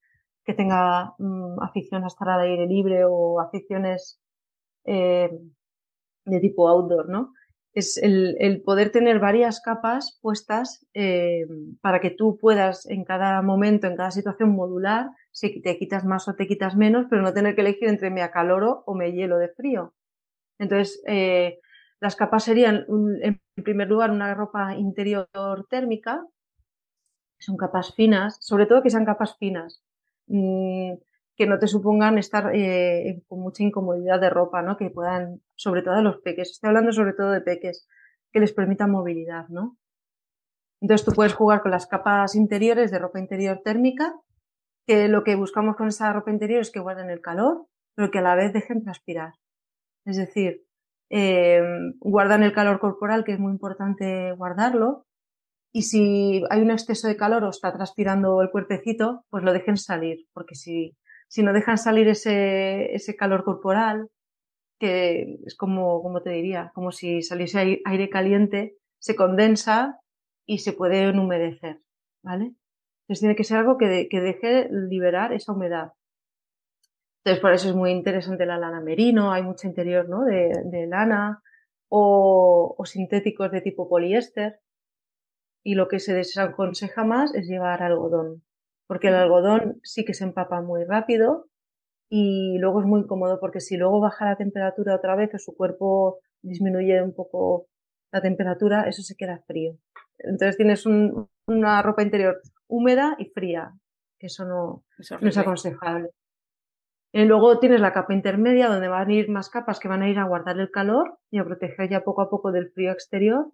tenga mm, afición a estar al aire libre o aficiones eh, de tipo outdoor, ¿no? Es el, poder tener varias capas puestas eh, para que tú puedas en cada momento, en cada situación modular si te quitas más o te quitas menos, pero no tener que elegir entre me acaloro o me hielo de frío. Entonces, eh, las capas serían, en primer lugar, una ropa interior térmica, son capas finas, sobre todo que sean capas finas, mm, que no te supongan estar eh, con mucha incomodidad de ropa, ¿no? Que puedan, sobre todo a los peques, estoy hablando sobre todo de peques, que les permitan movilidad, ¿no? Entonces tú puedes jugar con las capas interiores de ropa interior térmica que lo que buscamos con esa ropa interior es que guarden el calor, pero que a la vez dejen transpirar. Es decir, eh, guardan el calor corporal, que es muy importante guardarlo, y si hay un exceso de calor o está transpirando el cuerpecito, pues lo dejen salir, porque si, si no dejan salir ese, ese calor corporal, que es como, como te diría, como si saliese aire caliente, se condensa y se puede humedecer, ¿vale? Entonces tiene que ser algo que, que deje liberar esa humedad. Entonces por eso es muy interesante la lana merino, hay mucho interior ¿no? de, de lana o, o, sintéticos de tipo poliéster. Y lo que se desaconseja más es llevar algodón, porque el algodón sí que se empapa muy rápido y luego es muy incómodo porque si luego baja la temperatura otra vez o su cuerpo disminuye un poco la temperatura, eso se queda frío. Entonces tienes un, una ropa interior húmeda y fría, que eso no, es aconsejable. Y luego tienes la capa intermedia donde van a ir más capas que van a ir a guardar el calor y a proteger ya poco a poco del frío exterior,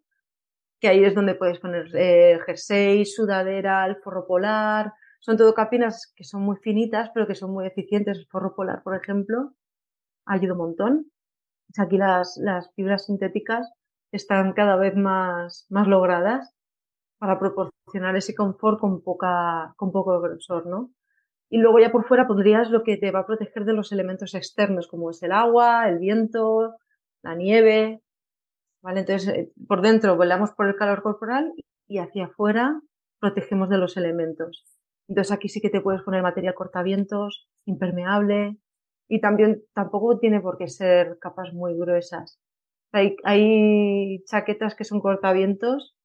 que ahí es donde puedes poner eh, jersey, sudadera, el forro polar. Son todo capinas que son muy finitas, pero que son muy eficientes. El forro polar, por ejemplo, ayuda un montón. Aquí las, las fibras sintéticas están cada vez más, más logradas para proporcionar ese confort con, poca, con poco grosor, ¿no? Y luego ya por fuera pondrías lo que te va a proteger de los elementos externos, como es el agua, el viento, la nieve, ¿vale? Entonces, eh, por dentro volamos por el calor corporal y hacia afuera protegemos de los elementos. Entonces aquí sí que te puedes poner material cortavientos, impermeable, y también tampoco tiene por qué ser capas muy gruesas. Hay, hay chaquetas que son cortavientos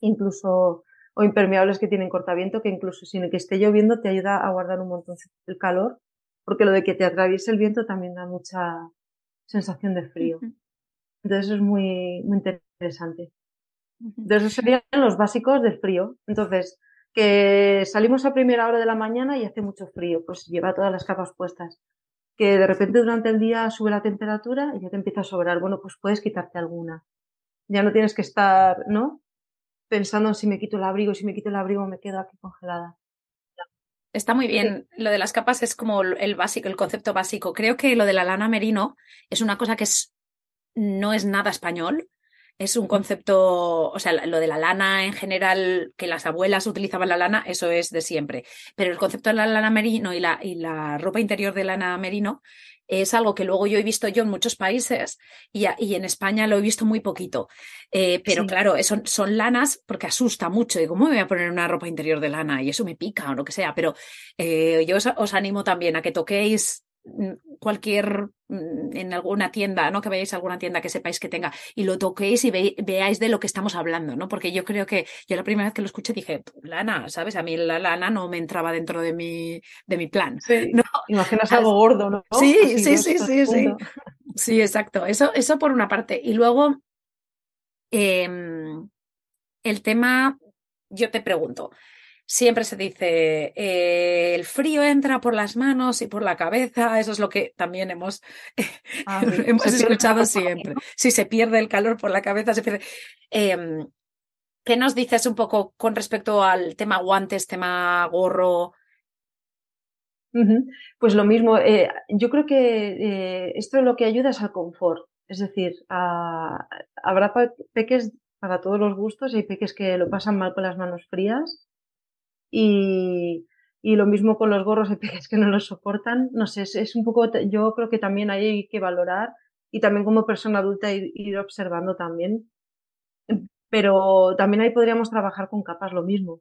incluso o impermeables que tienen cortaviento, que incluso sin que esté lloviendo te ayuda a guardar un montón el calor, porque lo de que te atraviese el viento también da mucha sensación de frío. Entonces es muy, muy interesante. Entonces esos serían los básicos del frío. Entonces, que salimos a primera hora de la mañana y hace mucho frío, pues lleva todas las capas puestas. Que de repente durante el día sube la temperatura y ya te empieza a sobrar. Bueno, pues puedes quitarte alguna. Ya no tienes que estar, ¿no? pensando en si me quito el abrigo, si me quito el abrigo me quedo aquí congelada. Está muy bien. Lo de las capas es como el básico, el concepto básico. Creo que lo de la lana merino es una cosa que es, no es nada español. Es un concepto, o sea, lo de la lana en general, que las abuelas utilizaban la lana, eso es de siempre. Pero el concepto de la lana merino y la, y la ropa interior de lana merino es algo que luego yo he visto yo en muchos países y, en España lo he visto muy poquito. Eh, pero claro, son, son lanas porque asusta mucho. Digo, ¿cómo me voy a poner una ropa interior de lana? Y eso me pica o lo que sea. Pero eh, yo os, animo también a que toquéis cualquier mm, en alguna tienda, ¿no? Que vayáis a alguna tienda que sepáis que tenga y lo toquéis y veáis de lo que estamos hablando, ¿no? Porque yo creo que yo la primera vez que lo escuché dije, lana, ¿sabes? A mí la lana no me entraba dentro de mi, de mi plan. Sí, ¿no? Imaginas algo gordo, ¿no? Sí, sí, sí, sí, sí. Sí, exacto. Eso, eso por una parte. Y luego, em, el tema, yo te pregunto, siempre se dice, eh, el frío entra por las manos y por la cabeza, eso es lo que también hemos, ah, hemos escuchado siempre. Si se pierde el calor por la cabeza, se pierde. Em, ¿Qué nos dices un poco con respecto al tema guantes, tema gorro? Pues lo mismo, eh, yo creo que eh, esto lo que ayuda es al confort, es decir, habrá peques para todos los gustos y hay peques que lo pasan mal con las manos frías y, y lo mismo con los gorros de peques que no los soportan. No sé, es, un poco, yo creo que también hay que valorar y también como persona adulta ir, observando también. Pero también ahí podríamos trabajar con capas lo mismo.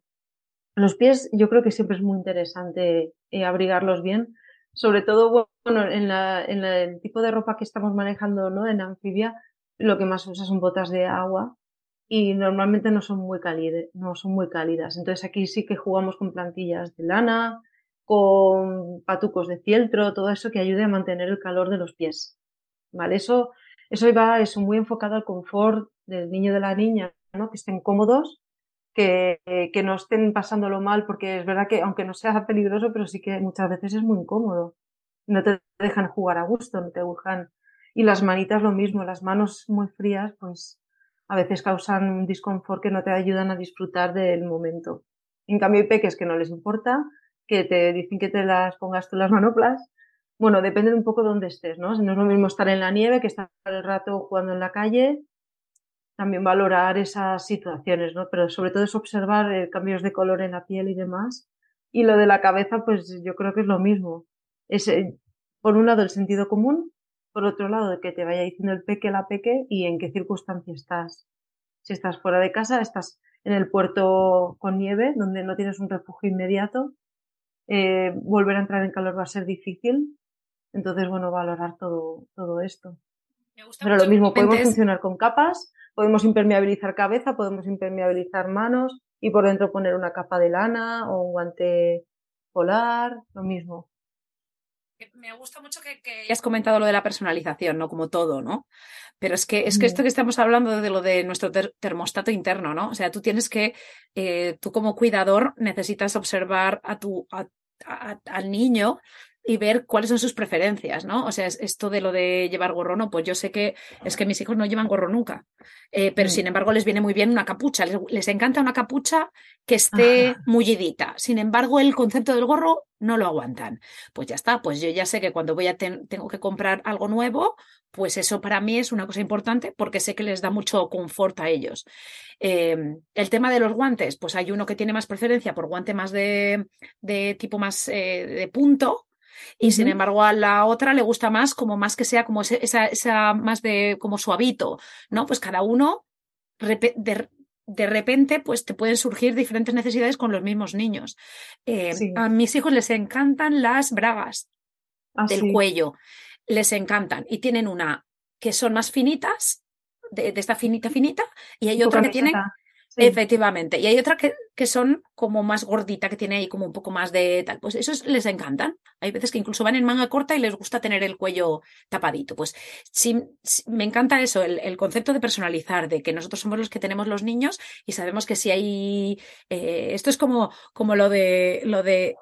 Los pies yo creo que siempre es muy interesante eh, abrigarlos bien, sobre todo bueno, en, la, en el tipo de ropa que estamos manejando ¿no? en anfibia, lo que más usa son botas de agua y normalmente no son muy cálidas, no son muy cálidas. Entonces aquí sí que jugamos con plantillas de lana, con patucos de fieltro, todo eso que ayude a mantener el calor de los pies. ¿Vale? Eso, eso va eso muy enfocado al confort del niño y de la niña, ¿no? Que estén cómodos, que, que no estén pasándolo mal, porque es verdad que aunque no sea peligroso, pero sí que muchas veces es muy incómodo. No te dejan jugar a gusto, no te dejan. Y las manitas lo mismo, las manos muy frías, pues a veces causan un disconfort que no te ayudan a disfrutar del momento. En cambio, hay peques que no les importa, que te dicen que te las pongas tú las manoplas. Bueno, depende de un poco de dónde estés, ¿no? Si no es lo mismo estar en la nieve que estar el rato jugando en la calle. También valorar esas situaciones, ¿no? Pero sobre todo es observar eh, cambios de color en la piel y demás. Y lo de la cabeza, pues yo creo que es lo mismo. Es, eh, por un lado, el sentido común por otro lado, de que te vaya diciendo el peque la peque y en qué circunstancia estás. Si estás fuera de casa, estás en el puerto con nieve, donde no tienes un refugio inmediato, eh, volver a entrar en calor va a ser difícil. Entonces, bueno, valorar todo, todo esto. Pero lo mismo, podemos funcionar con capas, podemos impermeabilizar cabeza, podemos impermeabilizar manos y por dentro poner una capa de lana o un guante polar, lo mismo me gusta mucho que, hayas comentado lo de la personalización, ¿no? Como todo, ¿no? Pero es que, es que esto que estamos hablando de lo de nuestro termostato interno, ¿no? O sea, tú tienes que, eh, tú como cuidador necesitas observar a tu, al niño y ver cuáles son sus preferencias, ¿no? O sea, esto de lo de llevar gorro, no, pues yo sé que es que mis hijos no llevan gorro nunca, eh, pero mm. sin embargo les viene muy bien una capucha, les, encanta una capucha que esté mullidita. Sin embargo, el concepto del gorro no lo aguantan. Pues ya está, pues yo ya sé que cuando voy a tengo que comprar algo nuevo, pues eso para mí es una cosa importante porque sé que les da mucho confort a ellos. Em, el tema de los guantes, pues hay uno que tiene más preferencia por guante más de, de tipo más eh, de punto, y sin embargo a la otra le gusta más como más que sea como esa, esa más de como suavito, ¿no? Pues cada uno de, de repente pues te pueden surgir diferentes necesidades con los mismos niños. Eh, a mis hijos les encantan las bragas ah, del cuello, les encantan y tienen una que son más finitas, de, esta finita finita, y hay otra que Efectivamente. Y hay otra que, que, son como más gordita, que tiene ahí como un poco más de tal. Pues esos les encantan. Hay veces que incluso van en manga corta y les gusta tener el cuello tapadito. Pues sí, me encanta eso, el, concepto de personalizar, de que nosotros somos los que tenemos los niños y sabemos que si hay. Eh, esto es como, como lo de lo de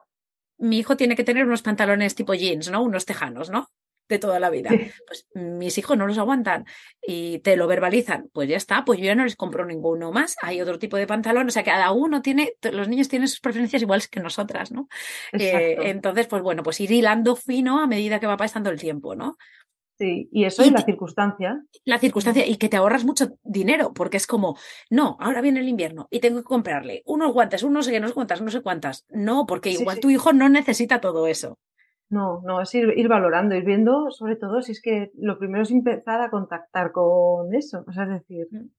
mi hijo tiene que tener unos pantalones tipo jeans, ¿no? Unos tejanos, ¿no? De toda la vida. Pues mis hijos no los aguantan y te lo verbalizan, pues ya está, pues yo ya no les compro ninguno más. Hay otro tipo de pantalón, o sea, cada uno tiene, los niños tienen sus preferencias iguales que nosotras, ¿no? Eh, entonces, pues bueno, pues ir hilando fino a medida que va pasando el tiempo, ¿no? Sí, y eso es la circunstancia. La circunstancia, y que te ahorras mucho dinero, porque es como, no, ahora viene el invierno y tengo que comprarle unos guantes, unos no sé qué, no sé cuántas, no sé cuántas. No, porque igual tu hijo no necesita todo eso. No, no, es ir, valorando, ir viendo, sobre todo si es que lo primero es empezar a contactar con eso. O sea, es decir, mm.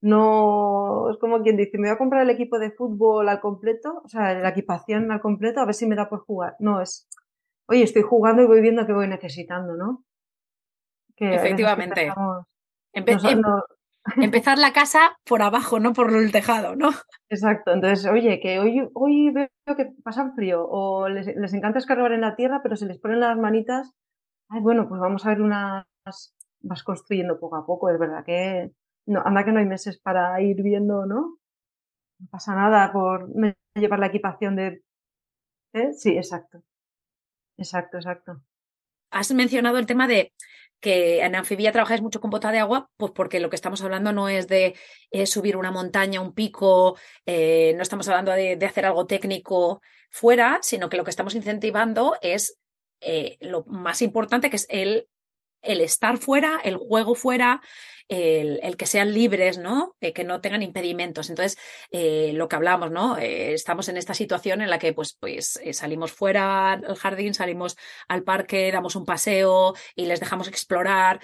no es como quien dice, me voy a comprar el equipo de fútbol al completo, o sea, la equipación al completo, a ver si me da por jugar. No, es, oye, estoy jugando y voy viendo qué voy necesitando, ¿no? Efectivamente. Em, empezar la casa por abajo, no por el tejado, ¿no? Exacto. Entonces, oye, que hoy, hoy veo que pasan frío o les, encanta escarbar en la tierra, pero se les ponen las manitas. Ay, bueno, pues vamos a ver unas. Vas construyendo poco a poco, es verdad que. No, anda que no hay meses para ir viendo, ¿no? No pasa nada por llevar la equipación de. ¿Eh? Sí, exacto. Exacto, exacto. Has mencionado el tema de que en anfibia trabajáis mucho con bota de agua, pues porque lo que estamos hablando no es de eh, subir una montaña, un pico, eh, no estamos hablando de, hacer algo técnico fuera, sino que lo que estamos incentivando es eh, lo más importante, que es el el estar fuera, el juego fuera, el, que sean libres, ¿no? Eh, que no tengan impedimentos. Entonces, eh, lo que hablamos, ¿no? Eh, estamos en esta situación en la que, pues, pues salimos fuera al jardín, salimos al parque, damos un paseo y les dejamos explorar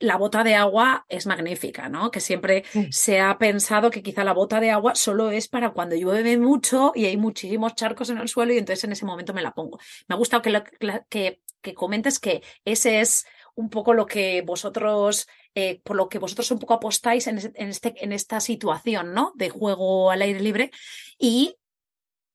la bota de agua es magnífica, ¿no? Que siempre se ha pensado que quizá la bota de agua solo es para cuando llueve mucho y hay muchísimos charcos en el suelo y entonces en ese momento me la pongo. Me ha gustado que, que, que comentes que ese es un poco lo que vosotros, eh, por lo que vosotros un poco apostáis en, este, en esta situación, ¿no? De juego al aire libre y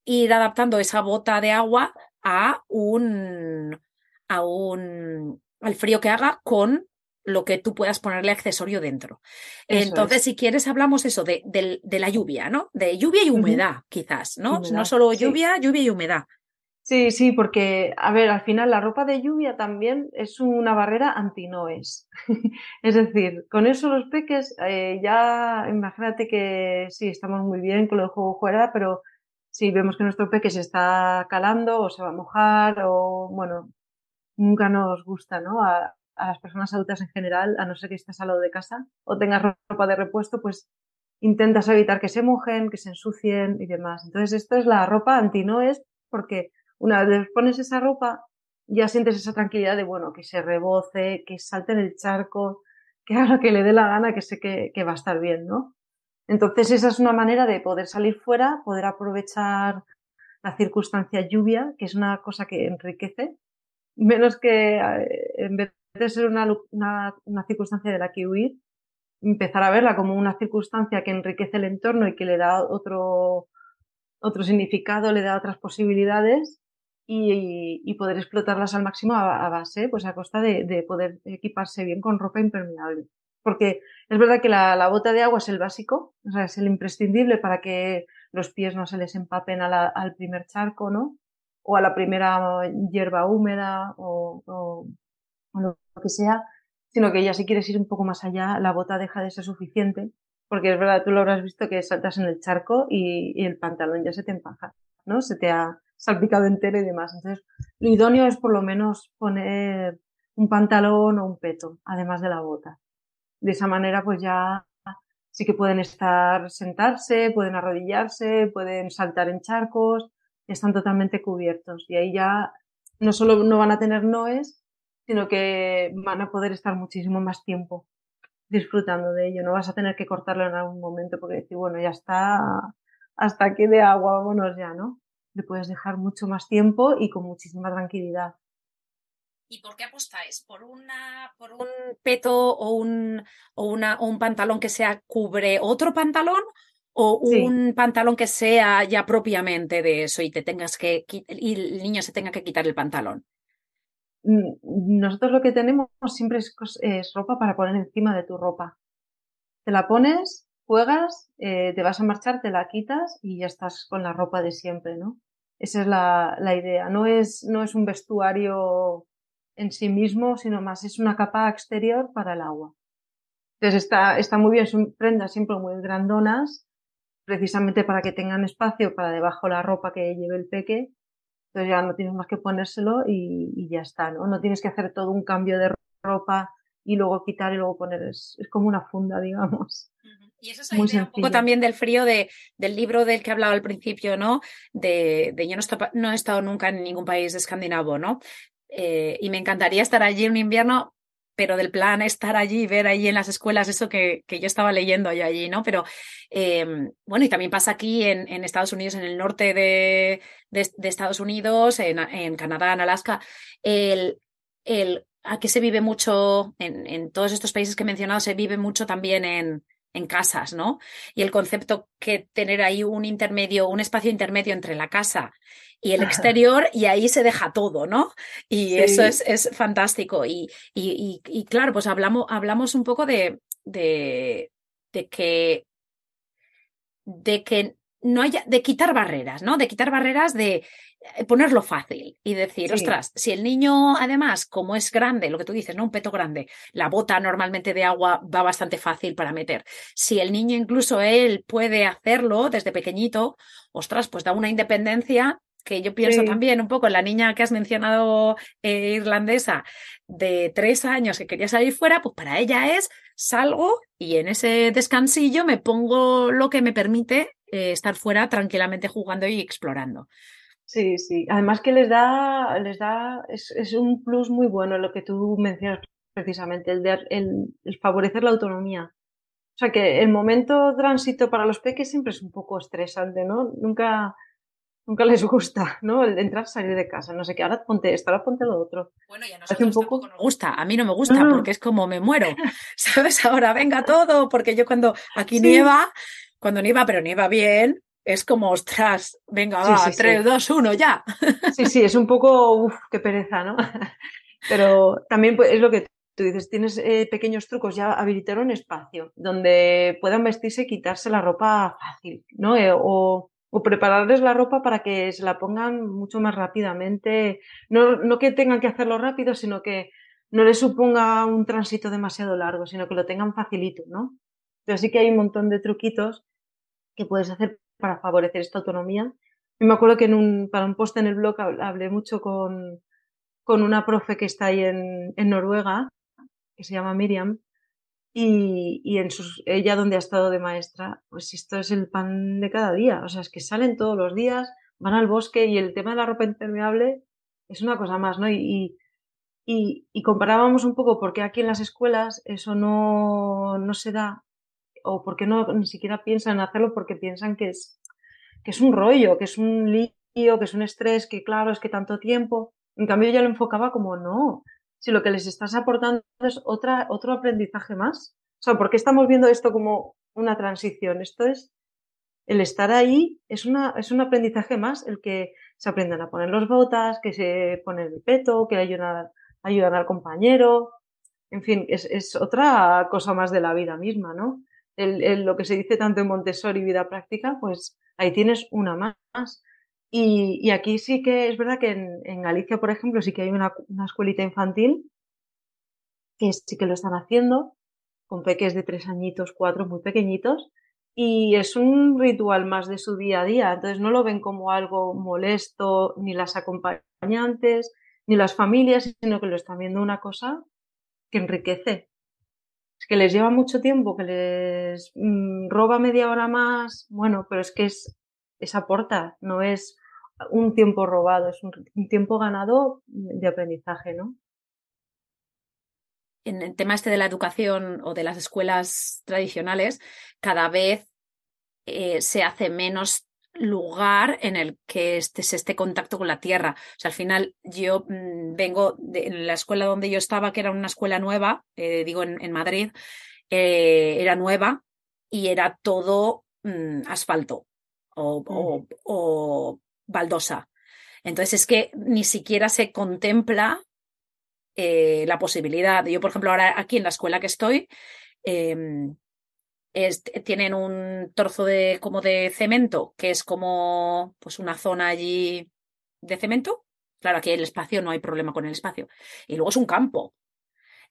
ir adaptando esa bota de agua a un, a un, al frío que haga con lo que tú puedas ponerle accesorio dentro. Entonces, si quieres, hablamos eso de, de, la lluvia, ¿no? De lluvia y humedad, quizás, ¿no? no solo lluvia, lluvia y humedad. Sí, sí, porque, a ver, al final la ropa de lluvia también es una barrera anti-noes. es decir, con eso los peques, eh, ya imagínate que sí, estamos muy bien con el juego fuera, pero si vemos que nuestro peque se está calando o se va a mojar o, bueno, nunca nos gusta, ¿no? A, a las personas adultas en general, a no ser que estés al lado de casa o tengas ropa de repuesto, pues intentas evitar que se mojen, que se ensucien y demás. Entonces, esto es la ropa anti-noes porque una vez pones esa ropa, ya sientes esa tranquilidad de, bueno, que se reboce, que salte en el charco, que haga que le dé la gana, que sé que, que va a estar bien, ¿no? Entonces esa es una manera de poder salir fuera, poder aprovechar la circunstancia lluvia, que es una cosa que enriquece, menos que eh, en vez de ser una, una, una, circunstancia de la que huir, empezar a verla como una circunstancia que enriquece el entorno y que le da otro, otro significado, le da otras posibilidades y, poder explotarlas al máximo a, base, pues a costa de, poder equiparse bien con ropa impermeable. Porque es verdad que la, bota de agua es el básico, o sea, es el imprescindible para que los pies no se les empapen al primer charco, ¿no? O a la primera hierba húmeda o, o, lo que sea, sino que ya si quieres ir un poco más allá, la bota deja de ser suficiente, porque es verdad, tú lo habrás visto que saltas en el charco y, y el pantalón ya se te empaja, ¿no? Se te ha, salpicado entero y demás. Entonces, lo idóneo es por lo menos poner un pantalón o un peto, además de la bota. De esa manera, pues ya sí que pueden estar, sentarse, pueden arrodillarse, pueden saltar en charcos, están totalmente cubiertos. Y ahí ya no solo no van a tener noes, sino que van a poder estar muchísimo más tiempo disfrutando de ello. No vas a tener que cortarlo en algún momento porque decir, bueno, ya está, hasta aquí de agua, vámonos ya, ¿no? Le puedes dejar mucho más tiempo y con muchísima tranquilidad. ¿Y por qué apostáis? ¿Por, una, por un peto o un, o, una, un pantalón que sea cubre otro pantalón? ¿O un pantalón que sea ya propiamente de eso y te tengas que y el niño se tenga que quitar el pantalón? Mm, nosotros lo que tenemos siempre es, es ropa para poner encima de tu ropa. Te la pones, juegas, eh, te vas a marchar, te la quitas y ya estás con la ropa de siempre, ¿no? Esa es la, la idea. No es, no es un vestuario en sí mismo, sino más es una capa exterior para el agua. Entonces está, está muy bien, son prendas siempre muy grandonas, precisamente para que tengan espacio para debajo la ropa que lleve el peque. Entonces ya no tienes más que ponérselo y, ya está, ¿no? No tienes que hacer todo un cambio de ropa y luego quitar y luego poner. Es, es como una funda, digamos. Y eso es un poco también del frío de, del libro del que hablaba al principio, ¿no? De, de yo no, no, he estado nunca en ningún país escandinavo, ¿no? Eh, y me encantaría estar allí en un invierno, pero del plan estar allí, ver allí en las escuelas eso que, que yo estaba leyendo yo allí, ¿no? Pero em, bueno, y también pasa aquí en, en, Estados Unidos, en el norte de, de, de Estados Unidos, en, en, Canadá, en Alaska, el, el, aquí se vive mucho, en, en todos estos países que he mencionado, se vive mucho también en, en casas, ¿no? Y el concepto que tener ahí un intermedio, un espacio intermedio entre la casa y el exterior, y ahí se deja todo, ¿no? Y eso es, es fantástico. Y, y, y, claro, pues hablamos, hablamos un poco de, de, de que de que no haya, de quitar barreras, ¿no? De quitar barreras de, eh, ponerlo fácil y decir, ostras, si el niño, además, como es grande, lo que tú dices, ¿no? Un peto grande, la bota normalmente de agua va bastante fácil para meter. Si el niño incluso él puede hacerlo desde pequeñito, ostras, pues da una independencia que yo pienso también un poco en la niña que has mencionado eh, irlandesa de tres años que quería salir fuera, pues para ella es salgo y en ese descansillo me pongo lo que me permite eh, estar fuera tranquilamente jugando y explorando. Sí, sí. Además que les da, les da, es, es un plus muy bueno lo que tú mencionas precisamente, el, de, el, favorecer la autonomía. O sea que el momento tránsito para los peques siempre es un poco estresante, ¿no? Nunca, nunca les gusta, ¿no? El entrar, salir de casa, no sé qué, ahora ponte esto, ahora ponte lo otro. Bueno, ya no un poco... nos gusta, a mí no me gusta porque es como me muero, ¿sabes? Ahora venga todo, porque yo cuando aquí nieva, cuando nieva, pero nieva bien, es como, ostras, venga, va, 3, 2, 1, ya. Sí, sí, es un poco, uff, qué pereza, ¿no? Pero también pues, es lo que tú dices, tienes eh, pequeños trucos, ya habilitar un espacio donde puedan vestirse y quitarse la ropa fácil, ¿no? Eh, o, o, prepararles la ropa para que se la pongan mucho más rápidamente. No, no que tengan que hacerlo rápido, sino que no les suponga un tránsito demasiado largo, sino que lo tengan facilito, ¿no? Pero sí que hay un montón de truquitos que puedes hacer para favorecer esta autonomía. Y me acuerdo que en un, para un post en el blog hablé mucho con, con una profe que está ahí en, en Noruega, que se llama Miriam, y, en sus, ella donde ha estado de maestra, pues esto es el pan de cada día. O sea, es que salen todos los días, van al bosque y el tema de la ropa impermeable es una cosa más, ¿no? Y, y, comparábamos un poco porque aquí en las escuelas eso no, no se da o porque no ni siquiera piensan en hacerlo porque piensan que es, que es un rollo, que es un lío, que es un estrés, que claro, es que tanto tiempo. En cambio, ya lo enfocaba como no. Si lo que les estás aportando es otro aprendizaje más. O sea, ¿por qué estamos viendo esto como una transición? Esto es el estar ahí, es, una, es un aprendizaje más, el que se aprendan a poner los botas, que se ponen el peto, que ayudan, ayudan al compañero. En fin, es, es otra cosa más de la vida misma, ¿no? el, lo que se dice tanto en Montessori vida práctica, pues ahí tienes una más. Y, aquí sí que es verdad que en, Galicia, por ejemplo, sí que hay una, una escuelita infantil que sí que lo están haciendo con peques de tres añitos, cuatro, muy pequeñitos, y es un ritual más de su día a día. Entonces no lo ven como algo molesto, ni las acompañantes, ni las familias, sino que lo están viendo una cosa que enriquece que les lleva mucho tiempo, que les mm, roba media hora más, bueno, pero es que es, es aporta, no es un tiempo robado, es un, tiempo ganado de aprendizaje, ¿no? En el tema este de la educación o de las escuelas tradicionales, cada vez eh, se hace menos lugar en el que este, se esté contacto con la tierra. O sea, al final yo mm, vengo de la escuela donde yo estaba, que era una escuela nueva, eh, digo en, Madrid, eh, era nueva y era todo mm, asfalto o, o, baldosa. Entonces es que ni siquiera se contempla eh, la posibilidad. Yo, por ejemplo, ahora aquí en la escuela que estoy, em, tienen un trozo de como de cemento, que es como pues una zona allí de cemento, Claro, aquí el espacio no hay problema con el espacio. Y luego es un campo.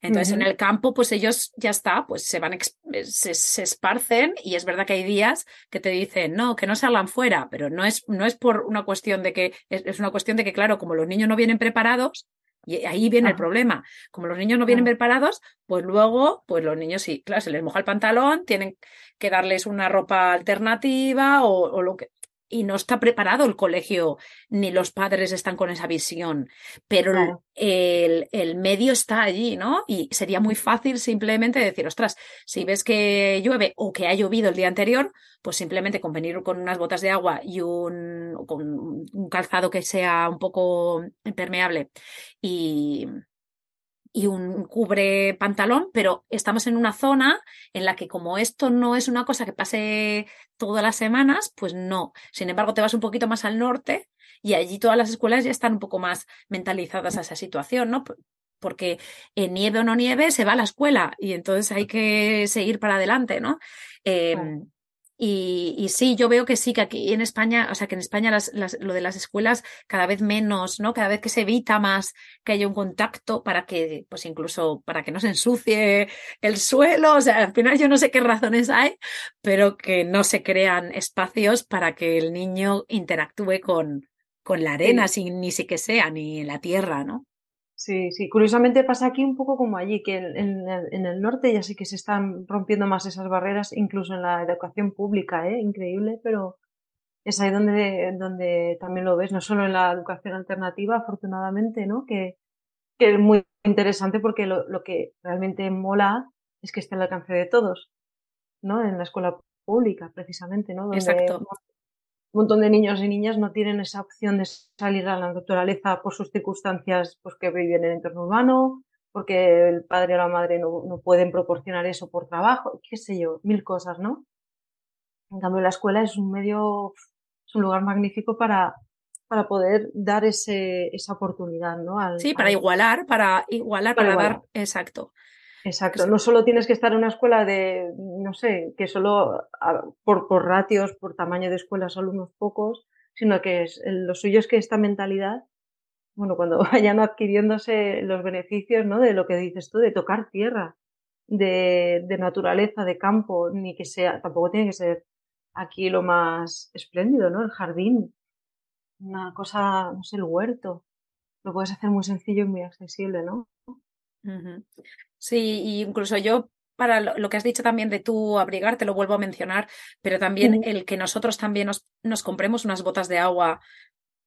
Entonces, en el campo, pues ellos ya está, pues se van, se, esparcen y es verdad que hay días que te dicen, no, que no salgan fuera, pero no es, no es por una cuestión de que, es, una cuestión de que, claro, como los niños no vienen preparados, y ahí viene el problema. Como los niños no vienen preparados, pues luego, pues los niños sí, claro, se les moja el pantalón, tienen que darles una ropa alternativa o, o lo que y no está preparado el colegio, ni los padres están con esa visión, pero el, el, medio está allí, ¿no? Y sería muy fácil simplemente decir, ostras, si ves que llueve o que ha llovido el día anterior, pues simplemente con venir con unas botas de agua y un, con un calzado que sea un poco impermeable y, y un cubre pantalón, pero estamos en una zona en la que como esto no es una cosa que pase todas las semanas, pues no. Sin embargo, te vas un poquito más al norte y allí todas las escuelas ya están un poco más mentalizadas a esa situación, ¿no? Porque en nieve o no nieve se va a la escuela y entonces hay que seguir para adelante, ¿no? Em, y, sí, yo veo que sí, que aquí en España, o sea, que en España las, lo de las escuelas cada vez menos, ¿no? Cada vez que se evita más que haya un contacto para que, pues incluso para que no se ensucie el suelo, o sea, al final yo no sé qué razones hay, pero que no se crean espacios para que el niño interactúe con, con la arena, sin ni si que sea, ni en la tierra, ¿no? Sí, sí. Curiosamente pasa aquí un poco como allí, que en, el norte ya sé que se están rompiendo más esas barreras, incluso en la educación pública, ¿eh? Increíble, pero es ahí donde, donde también lo ves, no solo en la educación alternativa, afortunadamente, ¿no? Que, que es muy interesante porque lo, lo que realmente mola es que está al alcance de todos, ¿no? En la escuela pública, precisamente, ¿no? Exacto un montón de niños y niñas no tienen esa opción de salir a la naturaleza por sus circunstancias, pues que viven en el entorno urbano, porque el padre o la madre no, no, pueden proporcionar eso por trabajo, qué sé yo, mil cosas, ¿no? En cambio, la escuela es un medio, es un lugar magnífico para, para poder dar ese, esa oportunidad, ¿no? sí, para igualar, para igualar, para, dar, exacto. Exacto, no solo tienes que estar en una escuela de, no sé, que solo por, por ratios, por tamaño de escuela, solo unos pocos, sino que es, lo suyo es que esta mentalidad, bueno, cuando vayan adquiriéndose los beneficios, ¿no? De lo que dices tú, de tocar tierra, de, de naturaleza, de campo, ni que sea, tampoco tiene que ser aquí lo más espléndido, ¿no? El jardín, una cosa, no sé, el huerto, lo puedes hacer muy sencillo y muy accesible, ¿no? Sí, incluso yo para lo, que has dicho también de tú abrigar, te lo vuelvo a mencionar, pero también el que nosotros también nos, nos compremos unas botas de agua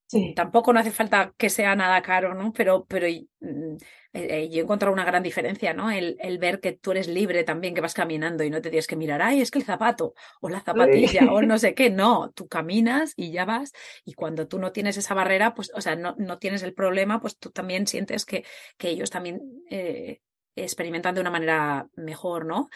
Sí. Tampoco no hace falta que sea nada caro, ¿no? Pero, pero mm, eh, eh, yo he encontrado una gran diferencia, ¿no? El, el, ver que tú eres libre también, que vas caminando y no te tienes que mirar, ay, es que el zapato o la zapatilla o no sé qué. No, tú caminas y ya vas y cuando tú no tienes esa barrera, pues, o sea, no, no tienes el problema, pues tú también sientes que, que ellos también eh, experimentan de una manera mejor, ¿no?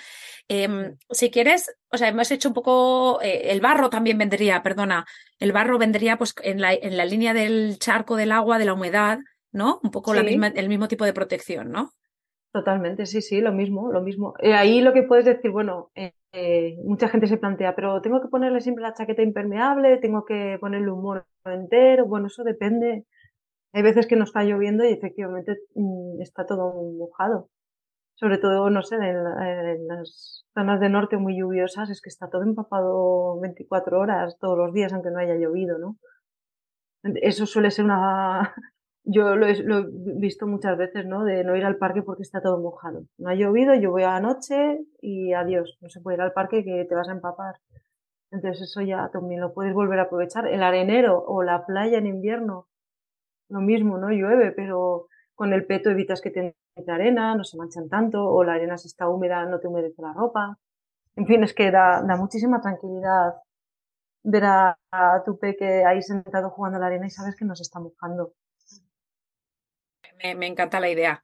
Em, si quieres, o sea, hemos hecho un poco, eh, el barro también vendría, perdona, el barro vendría pues en la, en la línea del charco del agua, de la humedad, ¿no? Un poco la misma, el mismo tipo de protección, ¿no? Totalmente, sí, sí, lo mismo, lo mismo. Eh, ahí lo que puedes decir, bueno, eh, mucha gente se plantea, pero tengo que ponerle siempre la chaqueta impermeable, tengo que ponerle un mono entero, bueno, eso depende. Hay veces que no está lloviendo y efectivamente mm, está todo mojado sobre todo, no sé, en, las zonas de norte muy lluviosas, es que está todo empapado 24 horas todos los días, aunque no haya llovido, ¿no? Eso suele ser una... Yo lo he, visto muchas veces, ¿no? De no ir al parque porque está todo mojado. No ha llovido, yo voy a noche y adiós. No se puede ir al parque que te vas a empapar. Entonces eso ya también lo puedes volver a aprovechar. El arenero o la playa en invierno, lo mismo, ¿no? Llueve, pero con el peto evitas que te entre arena, no se manchan tanto, o la arena si está húmeda no te humedece la ropa. En fin, es que da, da muchísima tranquilidad ver a, tu peque ahí sentado jugando a la arena y sabes que nos está mojando. Me, encanta la idea.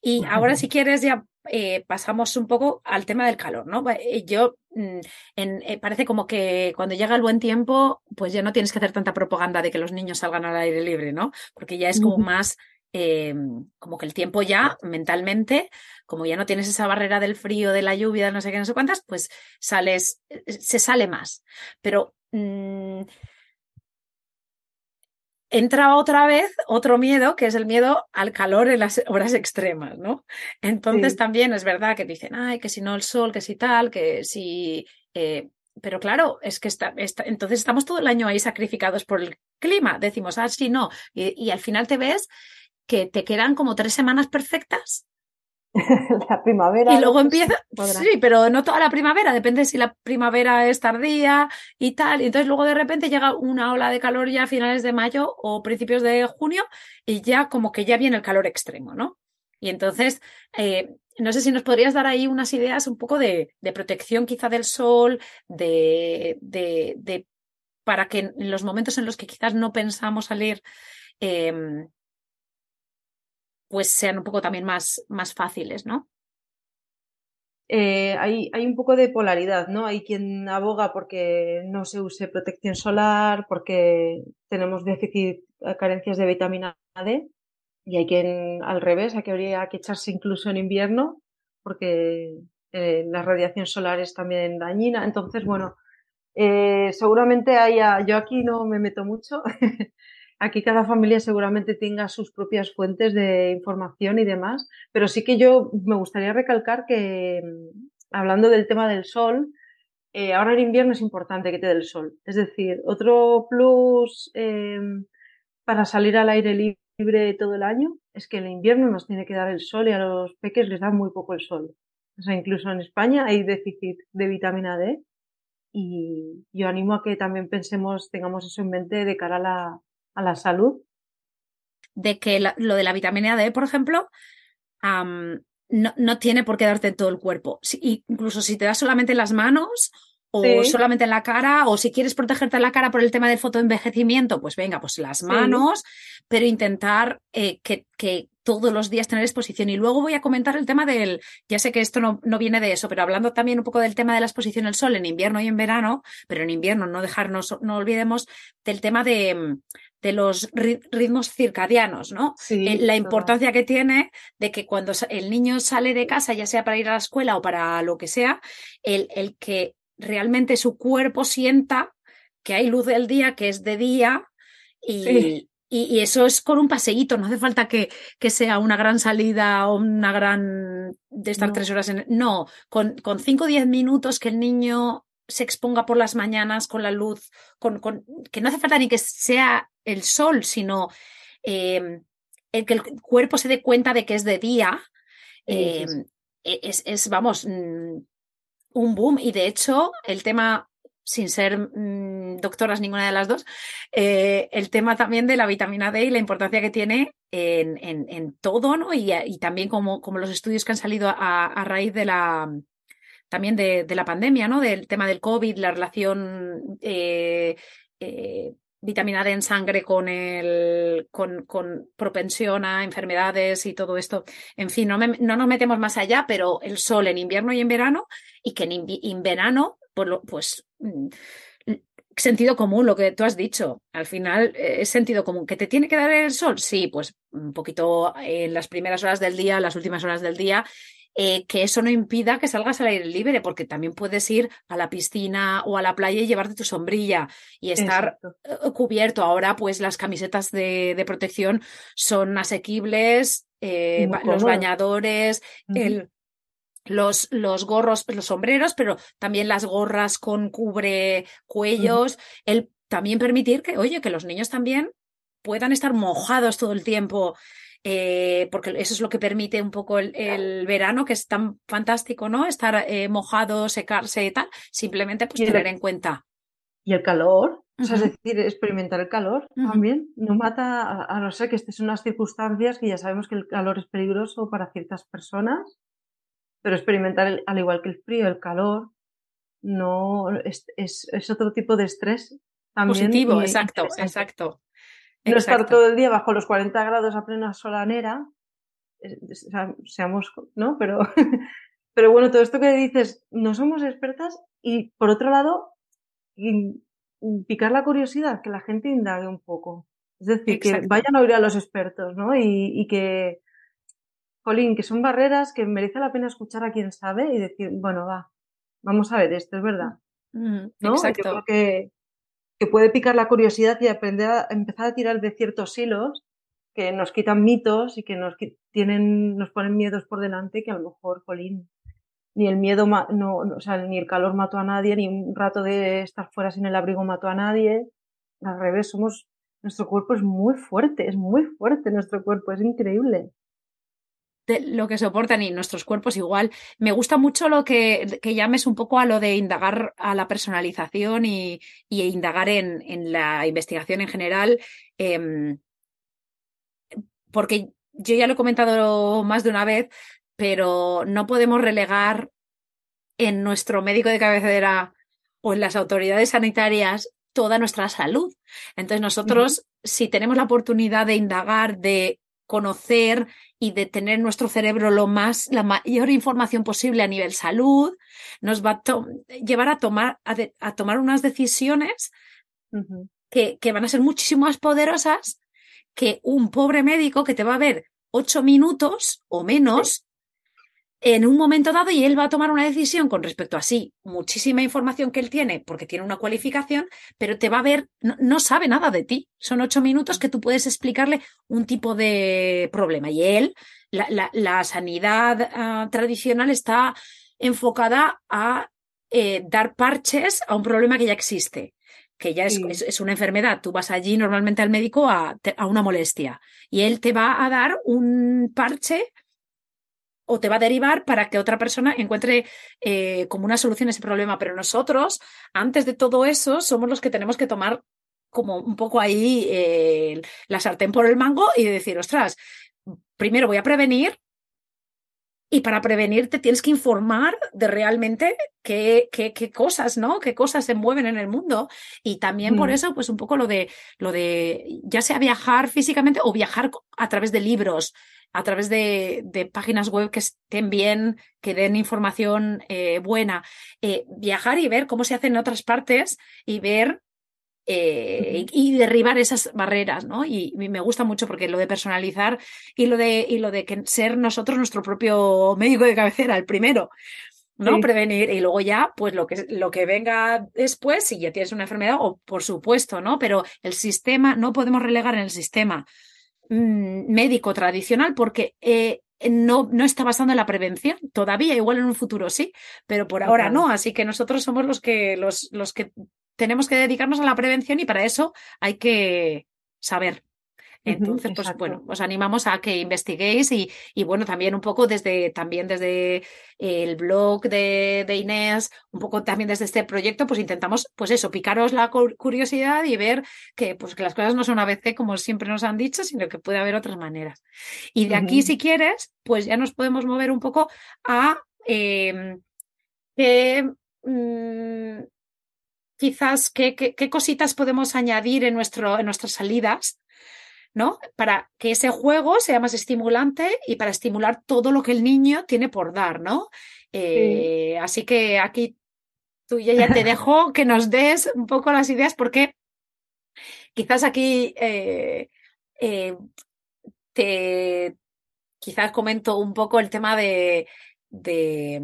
Y ahora, si quieres, ya eh, pasamos un poco al tema del calor, ¿no? Eh, yo mm, en, eh, parece como que cuando llega el buen tiempo, pues ya no tienes que hacer tanta propaganda de que los niños salgan al aire libre, ¿no? Porque ya es como más eh, como que el tiempo ya mentalmente, como ya no tienes esa barrera del frío, de la lluvia, no sé qué, no sé cuántas, pues sales, eh, se sale más. Pero mm, entra otra vez otro miedo, que es el miedo al calor en las horas extremas, ¿no? Entonces también es verdad que dicen, ay, que si no el sol, que si tal, que si... Eh, pero claro, es que está, entonces estamos todo el año ahí sacrificados por el clima. Decimos, ah, sí, no. y al final te ves que te quedan como tres semanas perfectas la primavera. Y luego empieza, sí, pero no toda la primavera, depende si la primavera es tardía y tal. Y entonces luego de repente llega una ola de calor ya a finales de mayo o principios de junio y ya como que ya viene el calor extremo, ¿no? Y entonces, eh, no sé si nos podrías dar ahí unas ideas un poco de, protección quizá del sol, de, de, para que en los momentos en los que quizás no pensamos salir, em, pues sean un poco también más, más fáciles, ¿no? Eh, hay, hay, un poco de polaridad, ¿no? Hay quien aboga porque no se use protección solar, porque tenemos déficit, eh, carencias de vitamina D, y hay quien al revés, hay que habría que echarse incluso en invierno, porque eh, la radiación solar es también dañina. Entonces, bueno, seguramente haya, yo aquí no me meto mucho, Aquí cada familia seguramente tenga sus propias fuentes de información y demás, pero sí que yo me gustaría recalcar que, mm, hablando del tema del sol, eh, ahora en invierno es importante que te dé el sol. Es decir, otro plus em, para salir al aire libre todo el año es que en el invierno nos tiene que dar el sol y a los peques les da muy poco el sol. O sea, incluso en España hay déficit de vitamina D y yo animo a que también pensemos, tengamos eso en mente de cara a la, a la salud. De que lo de la vitamina D, por ejemplo, no, tiene por qué darte en todo el cuerpo. incluso si te das solamente en las manos o solamente en la cara, o si quieres protegerte la cara por el tema del fotoenvejecimiento, pues venga, pues las manos, pero intentar eh, que, que, todos los días tener exposición. Y luego voy a comentar el tema del, ya sé que esto no, no, viene de eso, pero hablando también un poco del tema de la exposición al sol en invierno y en verano, pero en invierno no dejarnos, no olvidemos del tema de, de los ritmos circadianos, ¿no? Eh, la importancia que tiene de que cuando el niño sale de casa, ya sea para ir a la escuela o para lo que sea, el, el que realmente su cuerpo sienta que hay luz del día, que es de día, y, y, eso es con un paseíto, no hace falta que, que, sea una gran salida o una gran de estar tres horas en. No, con, con cinco o diez minutos que el niño se exponga por las mañanas con la luz, con, con, que no hace falta ni que sea el sol, sino em, el que el cuerpo se dé cuenta de que es de día, em, e, es, es, vamos, mm, un boom. Y de hecho, el tema, sin ser mm, doctoras ninguna de las dos, eh, el tema también de la vitamina D y la importancia que tiene en, en, en todo, ¿no? Y, y, también como, como los estudios que han salido a, a raíz de la también de, de, la pandemia, ¿no? Del tema del COVID, la relación eh, eh, vitamina D en sangre con el con, con, propensión a enfermedades y todo esto. En fin, no, no, nos metemos más allá, pero el sol en invierno y en verano, y que en, en verano, pues, pues sentido común, lo que tú has dicho. Al final eh, es sentido común. ¿Que te tiene que dar el sol? Sí, pues un poquito en las primeras horas del día, las últimas horas del día, eh, que eso no impida que salgas al aire libre, porque también puedes ir a la piscina o a la playa y llevarte tu sombrilla y estar eh, cubierto. Ahora, pues las camisetas de, protección son asequibles, eh, los bañadores, el, los, los, gorros, los sombreros, pero también las gorras con cubre cuellos, el también permitir que, oye, que los niños también puedan estar mojados todo el tiempo eh, porque eso es lo que permite un poco el, verano, que es tan fantástico, ¿no? Estar eh, mojado, secarse y tal, simplemente pues tener en cuenta. Y el calor, es decir, experimentar el calor también, no mata, a, no ser que estés en unas circunstancias que ya sabemos que el calor es peligroso para ciertas personas, pero experimentar, al igual que el frío, el calor, no es, es, otro tipo de estrés. También Positivo, exacto, exacto. No estar todo el día bajo los 40 grados a plena solanera, seamos, ¿no? Pero, pero bueno, todo esto que dices, no somos expertas y por otro lado, picar la curiosidad, que la gente indague un poco. Es decir, que vayan a oír a los expertos, ¿no? Y, que, Colín, que son barreras que merece la pena escuchar a quien sabe y decir, bueno, va, vamos a ver esto, es verdad. ¿no? Exacto. Yo creo que, que puede picar la curiosidad y aprender a empezar a tirar de ciertos hilos que nos quitan mitos y que nos tienen, nos ponen miedos por delante que a lo mejor, Jolín, ni el miedo, no, o sea, ni el calor mató a nadie, ni un rato de estar fuera sin el abrigo mató a nadie. Al revés, somos, nuestro cuerpo es muy fuerte, es muy fuerte nuestro cuerpo, es increíble. Lo que soportan y nuestros cuerpos igual. Me gusta mucho lo que, que llames un poco a lo de indagar a la personalización y, y indagar en, en, la investigación en general. Eh, porque yo ya lo he comentado más de una vez, pero no podemos relegar en nuestro médico de cabecera o en las autoridades sanitarias toda nuestra salud. Entonces nosotros, si tenemos la oportunidad de indagar, de conocer y de tener nuestro cerebro lo más, la mayor información posible a nivel salud, nos va a llevar a tomar, a, tomar unas decisiones que, que, van a ser muchísimo más poderosas que un pobre médico que te va a ver ocho minutos o menos en un momento dado y él va a tomar una decisión con respecto a sí, muchísima información que él tiene porque tiene una cualificación, pero te va a ver, no, sabe nada de ti. Son ocho minutos que tú puedes explicarle un tipo de problema y él, la, sanidad ah, tradicional está enfocada a eh, dar parches a un problema que ya existe que ya es, es, una enfermedad. Tú vas allí normalmente al médico a, a, una molestia y él te va a dar un parche o te va a derivar para que otra persona encuentre eh, como una solución a ese problema. Pero nosotros, antes de todo eso, somos los que tenemos que tomar como un poco ahí eh, la sartén por el mango y decir, ostras, primero voy a prevenir y para prevenirte tienes que informar de realmente qué, qué, qué, cosas, ¿no? Qué cosas se mueven en el mundo. Y también por mm. eso, pues un poco lo de, lo de, ya sea viajar físicamente o viajar a través de libros, a través de, de páginas web que estén bien, que den información eh, buena. Eh, viajar y ver cómo se hace en otras partes y ver eh, y derribar esas barreras, ¿no? Y, me gusta mucho porque lo de personalizar y lo de, y lo de que ser nosotros nuestro propio médico de cabecera, el primero, ¿no? Prevenir y luego ya, pues lo que, lo que venga después, si ya tienes una enfermedad, o por supuesto, ¿no? Pero el sistema, no podemos relegar en el sistema mm, médico tradicional porque eh, no, no está basado en la prevención. Todavía, igual en un futuro sí, pero por ahora no. Así que nosotros somos los que, los, los que tenemos que dedicarnos a la prevención y para eso hay que saber. Entonces, pues bueno, os animamos a que investiguéis y, y, bueno, también un poco desde, también desde el blog de, de, Inés, un poco también desde este proyecto, pues intentamos, pues eso, picaros la curiosidad y ver que, pues que las cosas no son una vez como siempre nos han dicho, sino que puede haber otras maneras. Y de aquí, si quieres, pues ya nos podemos mover un poco a eh, quizás qué, qué, cositas podemos añadir en, nuestro, en nuestras salidas, ¿no? Para que ese juego sea más estimulante y para estimular todo lo que el niño tiene por dar, ¿no? Eh, así que aquí tú ya, ya te dejo que nos des un poco las ideas porque quizás aquí eh, eh, te quizás comento un poco el tema de, de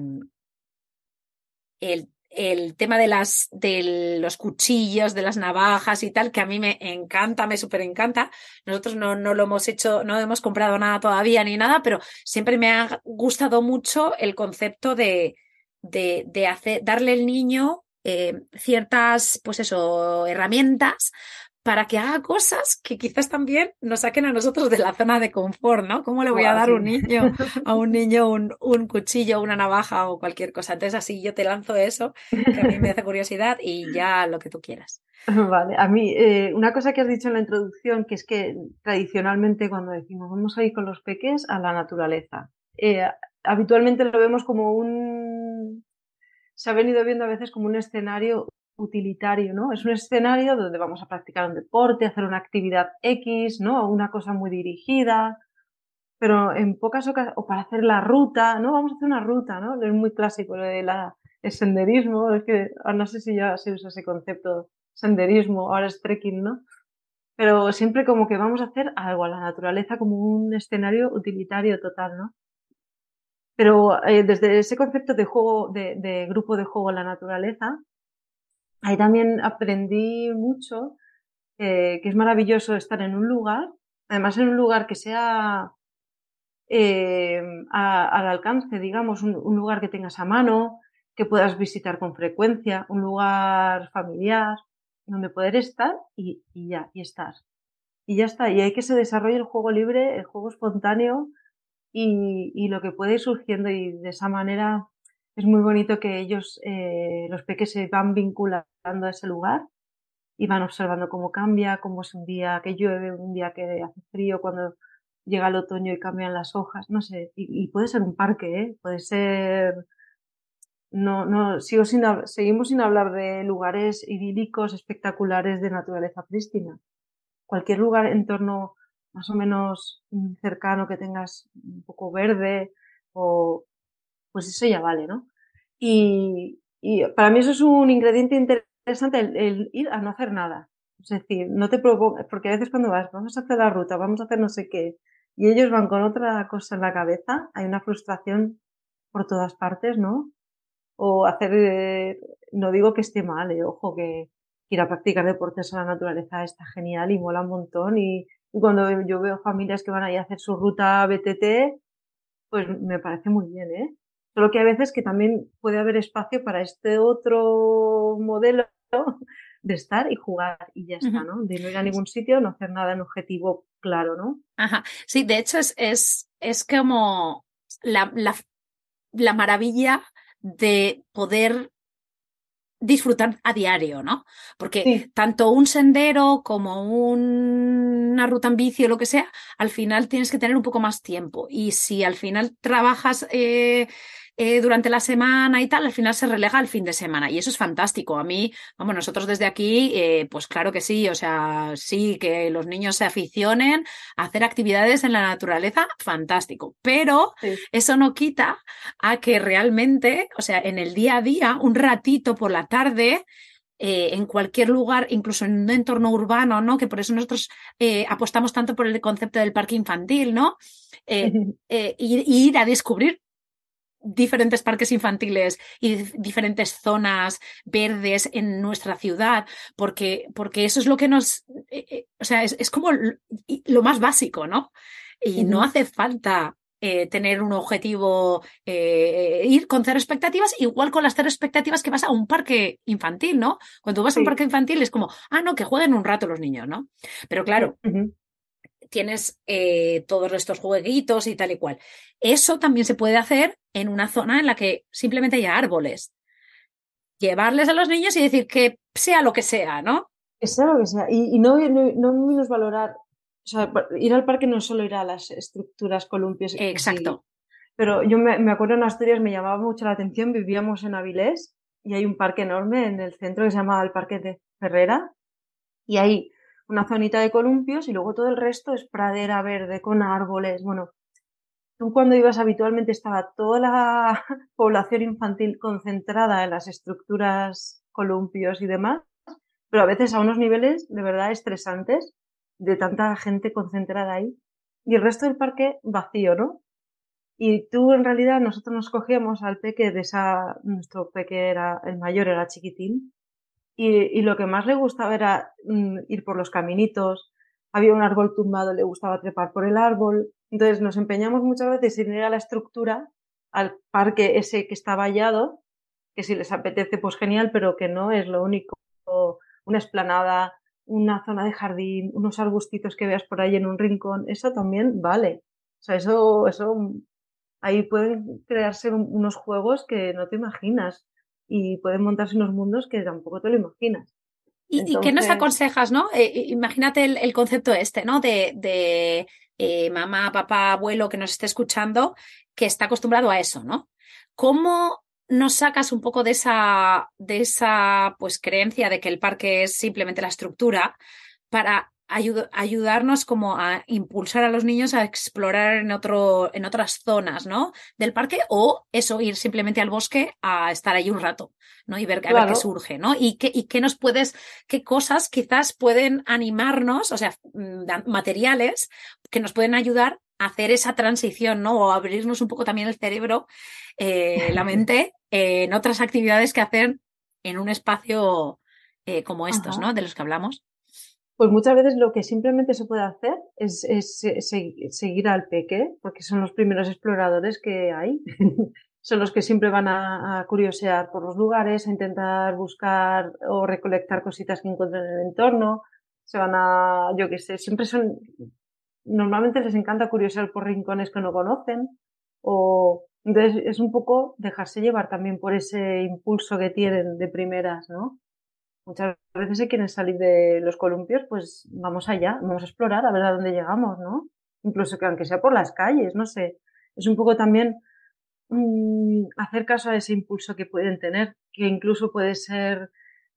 el el tema de las de los cuchillos, de las navajas y tal, que a mí me encanta, me súper encanta. Nosotros no, no lo hemos hecho, no hemos comprado nada todavía ni nada, pero siempre me ha gustado mucho el concepto de, de, de hacer, darle al niño eh, ciertas, pues eso, herramientas para que haga cosas que quizás también nos saquen a nosotros de la zona de confort, ¿no? ¿Cómo le voy a dar un niño, a un niño un, un, cuchillo, una navaja o cualquier cosa? Entonces así yo te lanzo eso, que a mí me hace curiosidad y ya lo que tú quieras. Vale, a mí eh, una cosa que has dicho en la introducción, que es que tradicionalmente cuando decimos vamos a ir con los peques a la naturaleza, eh, habitualmente lo vemos como un... Se ha venido viendo a veces como un escenario utilitario, ¿no? Es un escenario donde vamos a practicar un deporte, hacer una actividad X, ¿no? Una cosa muy dirigida, pero en pocas ocasiones, o para hacer la ruta, ¿no? Vamos a hacer una ruta, ¿no? Es muy clásico lo de senderismo, es que ah, no sé si ya se usa ese concepto, senderismo, ahora es trekking, ¿no? Pero siempre como que vamos a hacer algo a la naturaleza como un escenario utilitario total, ¿no? Pero eh, desde ese concepto de juego, de, de grupo de juego a la naturaleza, ahí también aprendí mucho eh, que es maravilloso estar en un lugar, además en un lugar que sea eh, al alcance, digamos, un, lugar que tengas a mano, que puedas visitar con frecuencia, un lugar familiar, donde poder estar y, ya, y estar. Y ya está, y hay que se desarrolle el juego libre, el juego espontáneo y, y lo que puede ir surgiendo y de esa manera es muy bonito que ellos, eh, los peques se van vinculando a ese lugar y van observando cómo cambia, cómo es un día que llueve, un día que hace frío, cuando llega el otoño y cambian las hojas, no sé, y, puede ser un parque, ¿eh? puede ser... No, no, sigo sin, seguimos sin hablar de lugares idílicos, espectaculares de naturaleza prístina. Cualquier lugar en torno más o menos cercano que tengas un poco verde o pues eso ya vale, ¿no? Y, y para mí eso es un ingrediente interesante, el, ir a no hacer nada. Es decir, no te propongas, porque a veces cuando vas, vamos a hacer la ruta, vamos a hacer no sé qué, y ellos van con otra cosa en la cabeza, hay una frustración por todas partes, ¿no? O hacer, eh, no digo que esté mal, eh, ojo, que ir a practicar deportes en la naturaleza está genial y mola un montón. Y, y cuando yo veo familias que van ahí a hacer su ruta BTT, pues me parece muy bien, ¿eh? Solo que a veces que también puede haber espacio para este otro modelo de estar y jugar y ya está, ¿no? De no ir a ningún sitio, no hacer nada en objetivo claro, ¿no? Ajá. Sí, de hecho es, es, es como la, la, la maravilla de poder disfrutar a diario, ¿no? Porque tanto un sendero como una ruta en bici o lo que sea, al final tienes que tener un poco más tiempo. Y si al final trabajas eh, eh, durante la semana y tal, al final se relega al fin de semana. Y eso es fantástico. A mí, vamos, nosotros desde aquí, eh, pues claro que sí, o sea, sí, que los niños se aficionen a hacer actividades en la naturaleza, fantástico. Pero eso no quita a que realmente, o sea, en el día a día, un ratito por la tarde, eh, en cualquier lugar, incluso en un entorno urbano, ¿no? Que por eso nosotros apostamos tanto por el concepto del parque infantil, ¿no? ir, a descubrir diferentes parques infantiles y diferentes zonas verdes en nuestra ciudad, porque, porque eso es lo que nos, eh, eh, o sea, es, como lo más básico, ¿no? Y no hace falta eh, tener un objetivo, ir con cero expectativas, igual con las cero expectativas que vas a un parque infantil, ¿no? Cuando vas a un parque infantil es como, ah, no, que jueguen un rato los niños, ¿no? Pero claro, tienes eh, todos estos jueguitos y tal y cual. Eso también se puede hacer en una zona en la que simplemente haya árboles. Llevarles a los niños y decir que sea lo que sea, ¿no? Que sea lo que sea. Y, no, no, no menos valorar. O sea, ir al parque no es solo ir a las estructuras, columpios. Exacto. Pero yo me, me, acuerdo en Asturias, me llamaba mucho la atención, vivíamos en Avilés y hay un parque enorme en el centro que se llama el Parque de Ferrera. Y ahí una zonita de columpios y luego todo el resto es pradera verde con árboles. Bueno, tú cuando ibas habitualmente estaba toda la población infantil concentrada en las estructuras, columpios y demás, pero a veces a unos niveles de verdad estresantes de tanta gente concentrada ahí y el resto del parque vacío, ¿no? Y tú en realidad nosotros nos cogíamos al peque de esa, nuestro peque era, el mayor era chiquitín, y, lo que más le gustaba era mm, ir por los caminitos. Había un árbol tumbado, le gustaba trepar por el árbol. Entonces nos empeñamos muchas veces en ir a la estructura, al parque ese que está vallado, que si les apetece, pues genial, pero que no es lo único. Una esplanada, una zona de jardín, unos arbustitos que veas por ahí en un rincón, eso también vale. O sea, eso, eso, ahí pueden crearse unos juegos que no te imaginas y pueden montarse unos mundos que tampoco te lo imaginas. ¿Y, qué nos aconsejas, no? Eh, imagínate el, concepto este, ¿no? De, de eh, mamá, papá, abuelo que nos esté escuchando, que está acostumbrado a eso, ¿no? ¿Cómo nos sacas un poco de esa, de esa pues creencia de que el parque es simplemente la estructura para ayudarnos como a impulsar a los niños a explorar en, otro, en otras zonas ¿no? del parque o eso, ir simplemente al bosque a estar ahí un rato ¿no? y ver, a ver qué surge, ¿no? Y qué, y qué nos puedes, qué cosas quizás pueden animarnos, o sea, mm, materiales que nos pueden ayudar a hacer esa transición, ¿no? O abrirnos un poco también el cerebro, eh, la mente, en otras actividades que hacer en un espacio eh, como estos, ¿no? De los que hablamos. Pues muchas veces lo que simplemente se puede hacer es, seguir al peque, porque son los primeros exploradores que hay. son los que siempre van a, curiosear por los lugares, a intentar buscar o recolectar cositas que encuentran en el entorno. Se van a, yo qué sé, siempre son, normalmente les encanta curiosear por rincones que no conocen. O, entonces es un poco dejarse llevar también por ese impulso que tienen de primeras, ¿no? Muchas veces se quieren salir de los columpios, pues vamos allá, vamos a explorar a ver a dónde llegamos, ¿no? Incluso que aunque sea por las calles, no sé. Es un poco también mm, hacer caso a ese impulso que pueden tener, que incluso puede ser,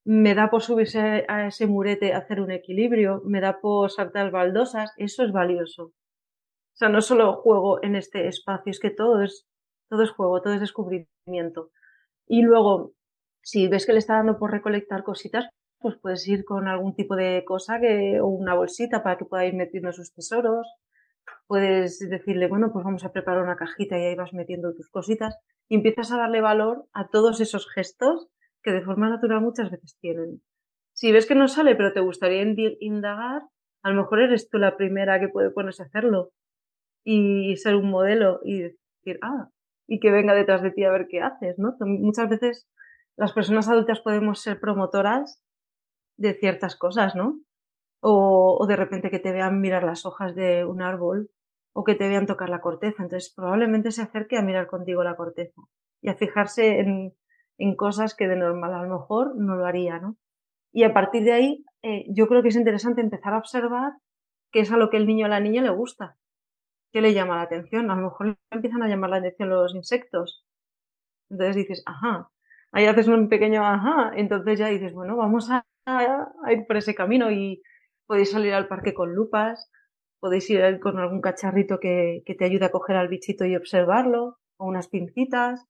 me da por subirse a ese murete, hacer un equilibrio, me da por saltar baldosas, eso es valioso. O sea, no solo juego en este espacio, es que todo es, todo es juego, todo es descubrimiento. Y luego, si ves que le está dando por recolectar cositas, pues puedes ir con algún tipo de cosa que, o una bolsita para que pueda ir metiendo sus tesoros. Puedes decirle, bueno, pues vamos a preparar una cajita y ahí vas metiendo tus cositas y empiezas a darle valor a todos esos gestos que de forma natural muchas veces tienen. Si ves que no sale, pero te gustaría indagar, a lo mejor eres tú la primera que puede ponerse a hacerlo y ser un modelo y decir, ah, y que venga detrás de ti a ver qué haces, ¿no? Muchas veces las personas adultas podemos ser promotoras de ciertas cosas, ¿no? O, de repente que te vean mirar las hojas de un árbol o que te vean tocar la corteza. Entonces probablemente se acerque a mirar contigo la corteza y a fijarse en, cosas que de normal a lo mejor no lo haría, ¿no? Y a partir de ahí, eh, yo creo que es interesante empezar a observar qué es a lo que el niño o la niña le gusta, qué le llama la atención. A lo mejor empiezan a llamar la atención los insectos. Entonces dices, ajá, ahí haces un pequeño ajá, entonces ya dices, bueno, vamos a, ir por ese camino y podéis salir al parque con lupas, podéis ir con algún cacharrito que, te ayude a coger al bichito y observarlo, o unas pincitas.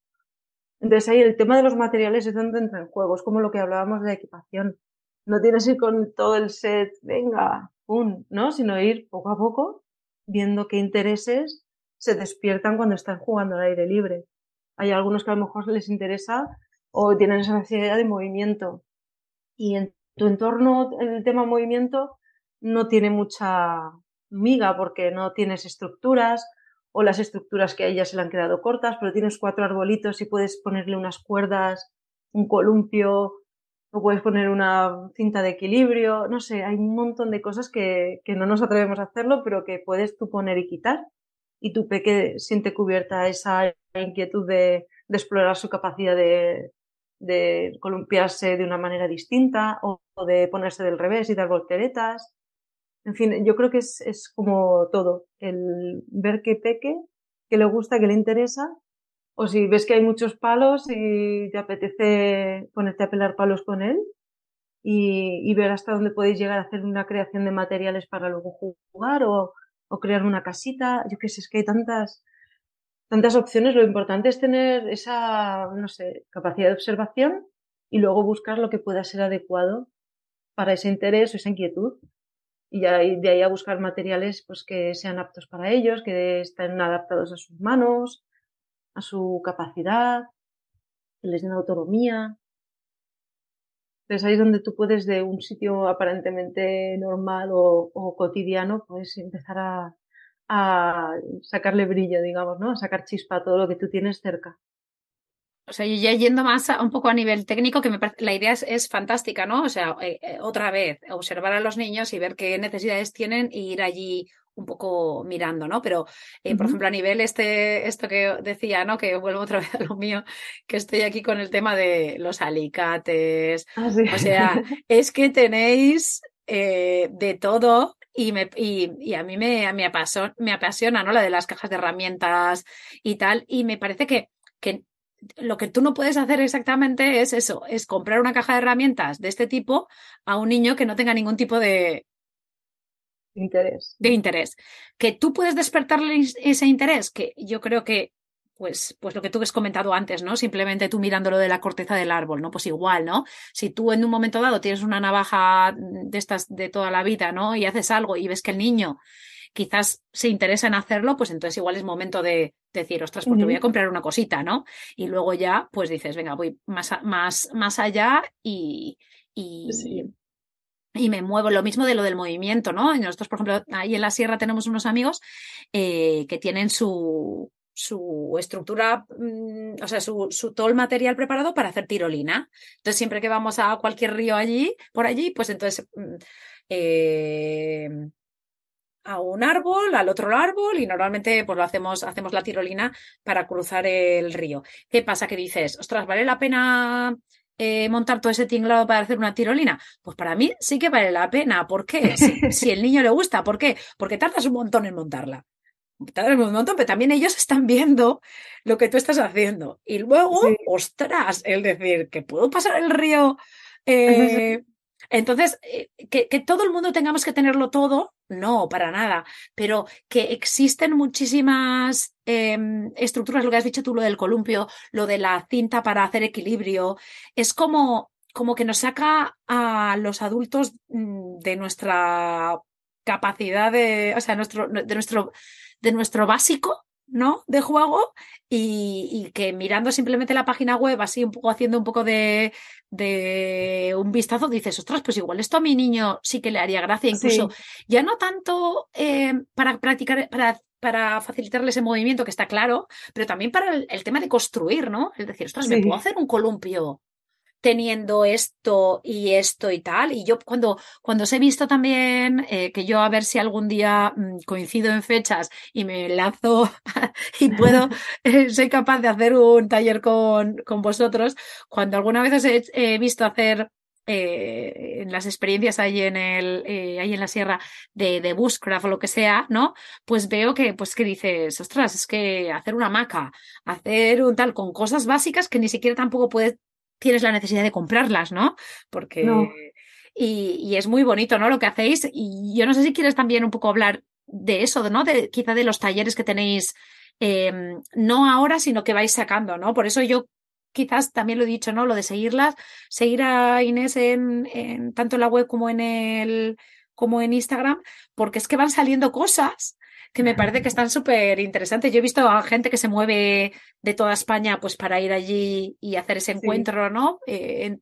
Entonces ahí el tema de los materiales es donde entra en juego, es como lo que hablábamos de equipación. No tienes que ir con todo el set, venga, un, ¿no? Sino ir poco a poco viendo qué intereses se despiertan cuando están jugando al aire libre. Hay algunos que a lo mejor les interesa o tienen esa necesidad de movimiento. Y en tu entorno el tema movimiento no tiene mucha miga porque no tienes estructuras o las estructuras que a ellas se le han quedado cortas, pero tienes cuatro arbolitos y puedes ponerle unas cuerdas, un columpio o puedes poner una cinta de equilibrio, no sé, hay un montón de cosas que, que no nos atrevemos a hacerlo, pero que puedes tú poner y quitar y tu peque siente cubierta esa inquietud de, de explorar su capacidad de, de columpiarse de una manera distinta o, de ponerse del revés y dar volteretas. En fin, yo creo que es, es como todo, el ver que peque, que le gusta, que le interesa, o si ves que hay muchos palos y te apetece ponerte a pelar palos con él y, y ver hasta dónde podéis llegar a hacer una creación de materiales para luego jugar o, o crear una casita. Yo qué sé, es que hay tantas, tantas opciones, lo importante es tener esa, no sé, capacidad de observación y luego buscar lo que pueda ser adecuado para ese interés o esa inquietud. Y de ahí a buscar materiales pues, que sean aptos para ellos, que estén adaptados a sus manos, a su capacidad, que les den autonomía. Entonces ahí es donde tú puedes de un sitio aparentemente normal o, cotidiano, puedes empezar a, a sacarle brillo, digamos, ¿no? A sacar chispa a todo lo que tú tienes cerca. O sea, ya yendo más un poco a nivel técnico, que me parece, la idea es, fantástica, ¿no? O sea, eh, eh, otra vez, observar a los niños y ver qué necesidades tienen e ir allí un poco mirando, ¿no? Pero, eh, por ejemplo, a nivel este, esto que decía, ¿no? Que vuelvo otra vez a lo mío, que estoy aquí con el tema de los alicates. Ah, o sea, es que tenéis de todo y, me, y, a mí me, me, apasiona, me apasiona, ¿no? La de las cajas de herramientas y tal. Y me parece que, que lo que tú no puedes hacer exactamente es eso, es comprar una caja de herramientas de este tipo a un niño que no tenga ningún tipo de interés. De interés. Que tú puedes despertarle ese interés, que yo creo que pues, pues lo que tú has comentado antes, ¿no? Simplemente tú mirándolo de la corteza del árbol, ¿no? Pues igual, ¿no? Si tú en un momento dado tienes una navaja de estas de toda la vida, ¿no? Y haces algo y ves que el niño quizás se interesa en hacerlo, pues entonces igual es momento de decir, ostras, porque voy a comprar una cosita, ¿no? Y luego ya, pues dices, venga, voy más, más, más allá y, y, y me muevo. Lo mismo de lo del movimiento, ¿no? Nosotros, por ejemplo, ahí en la sierra tenemos unos amigos eh, que tienen su, su estructura, mm, o sea, su, todo el material preparado para hacer tirolina. Entonces, siempre que vamos a cualquier río allí, por allí, pues entonces mm, eh, a un árbol, al otro árbol, y normalmente pues lo hacemos, hacemos la tirolina para cruzar el río. ¿Qué pasa? Que dices, ostras, ¿vale la pena eh, montar todo ese tinglado para hacer una tirolina? Pues para mí sí que vale la pena. ¿Por qué? Si, si el niño le gusta, ¿por qué? Porque tardas un montón en montarla un montón, pero también ellos están viendo lo que tú estás haciendo. Y luego, ostras, el decir que puedo pasar el río eh, entonces, eh, que, que, todo el mundo tengamos que tenerlo todo, no, para nada, pero que existen muchísimas eh, estructuras, lo que has dicho tú, lo del columpio, lo de la cinta para hacer equilibrio, es como, como que nos saca a los adultos mm, de nuestra capacidad de, o sea, nuestro, de nuestro, de nuestro básico ¿no? De juego y, que mirando simplemente la página web, así un poco haciendo un poco de, de un vistazo, dices, ostras, pues igual esto a mi niño sí que le haría gracia, incluso ya no tanto eh, para practicar, para, para facilitarle ese movimiento que está claro, pero también para el, tema de construir, ¿no? Es decir, ostras, me puedo hacer un columpio teniendo esto y esto y tal. Y yo cuando, cuando os he visto también, eh, que yo a ver si algún día mm, coincido en fechas y me lanzo y puedo, eh, soy capaz de hacer un taller con, con vosotros, cuando alguna vez os he, visto hacer eh, en las experiencias ahí en el, eh, ahí en la sierra de, de Bushcraft o lo que sea, ¿no? Pues veo que, pues que dices, ostras, es que hacer una maca, hacer un tal, con cosas básicas que ni siquiera tampoco puedes tienes la necesidad de comprarlas, ¿no? Porque... Y, es muy bonito, ¿no? Lo que hacéis. Y yo no sé si quieres también un poco hablar de eso, ¿no? De, quizá de los talleres que tenéis, em, no ahora, sino que vais sacando, ¿no? Por eso yo quizás también lo he dicho, ¿no? Lo de seguirlas, seguir a Inés en, en tanto en la web como en el como en Instagram, porque es que van saliendo cosas que me parece que están súper interesantes. Yo he visto a gente que se mueve de toda España pues para ir allí y hacer ese encuentro, ¿no? Eh,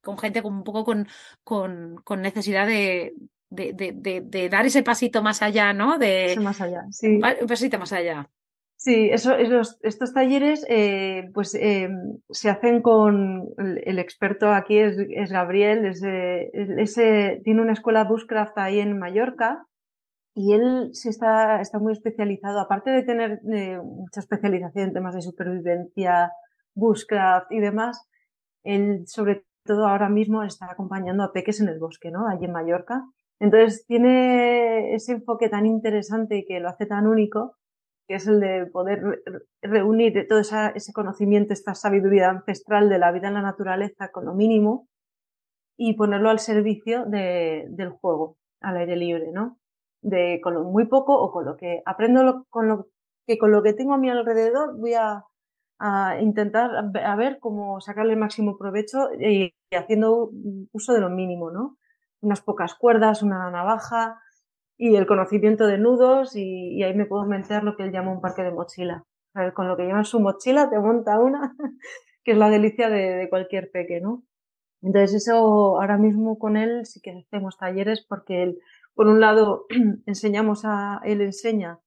con gente con un poco con, con, con necesidad de, de, de, de, dar ese pasito más allá, ¿no? De, más allá, sí. Un pasito más allá. Sí, eso, estos talleres eh, pues eh, se hacen con el, experto aquí es, es Gabriel, es, ese, tiene una escuela Bushcraft ahí en Mallorca y él sí está, está muy especializado, aparte de tener eh, mucha especialización en temas de supervivencia, bushcraft y demás, él sobre todo ahora mismo está acompañando a peques en el bosque, ¿no? Allí en Mallorca. Entonces tiene ese enfoque tan interesante y que lo hace tan único, que es el de poder reunir todo ese conocimiento, esta sabiduría ancestral de la vida en la naturaleza con lo mínimo y ponerlo al servicio de, del juego al aire libre, ¿no? De con lo muy poco o con lo que aprendo con lo que con lo que tengo a mi alrededor voy a, a intentar a ver cómo sacarle el máximo provecho y, haciendo uso de lo mínimo, ¿no? Unas pocas cuerdas, una navaja y el conocimiento de nudos y, ahí me puedo meter lo que él llama un parque de mochila. con lo que lleva su mochila te monta una, que es la delicia de, de cualquier peque, ¿no? Entonces eso ahora mismo con él sí que hacemos talleres porque él por un lado, enseñamos a, él enseña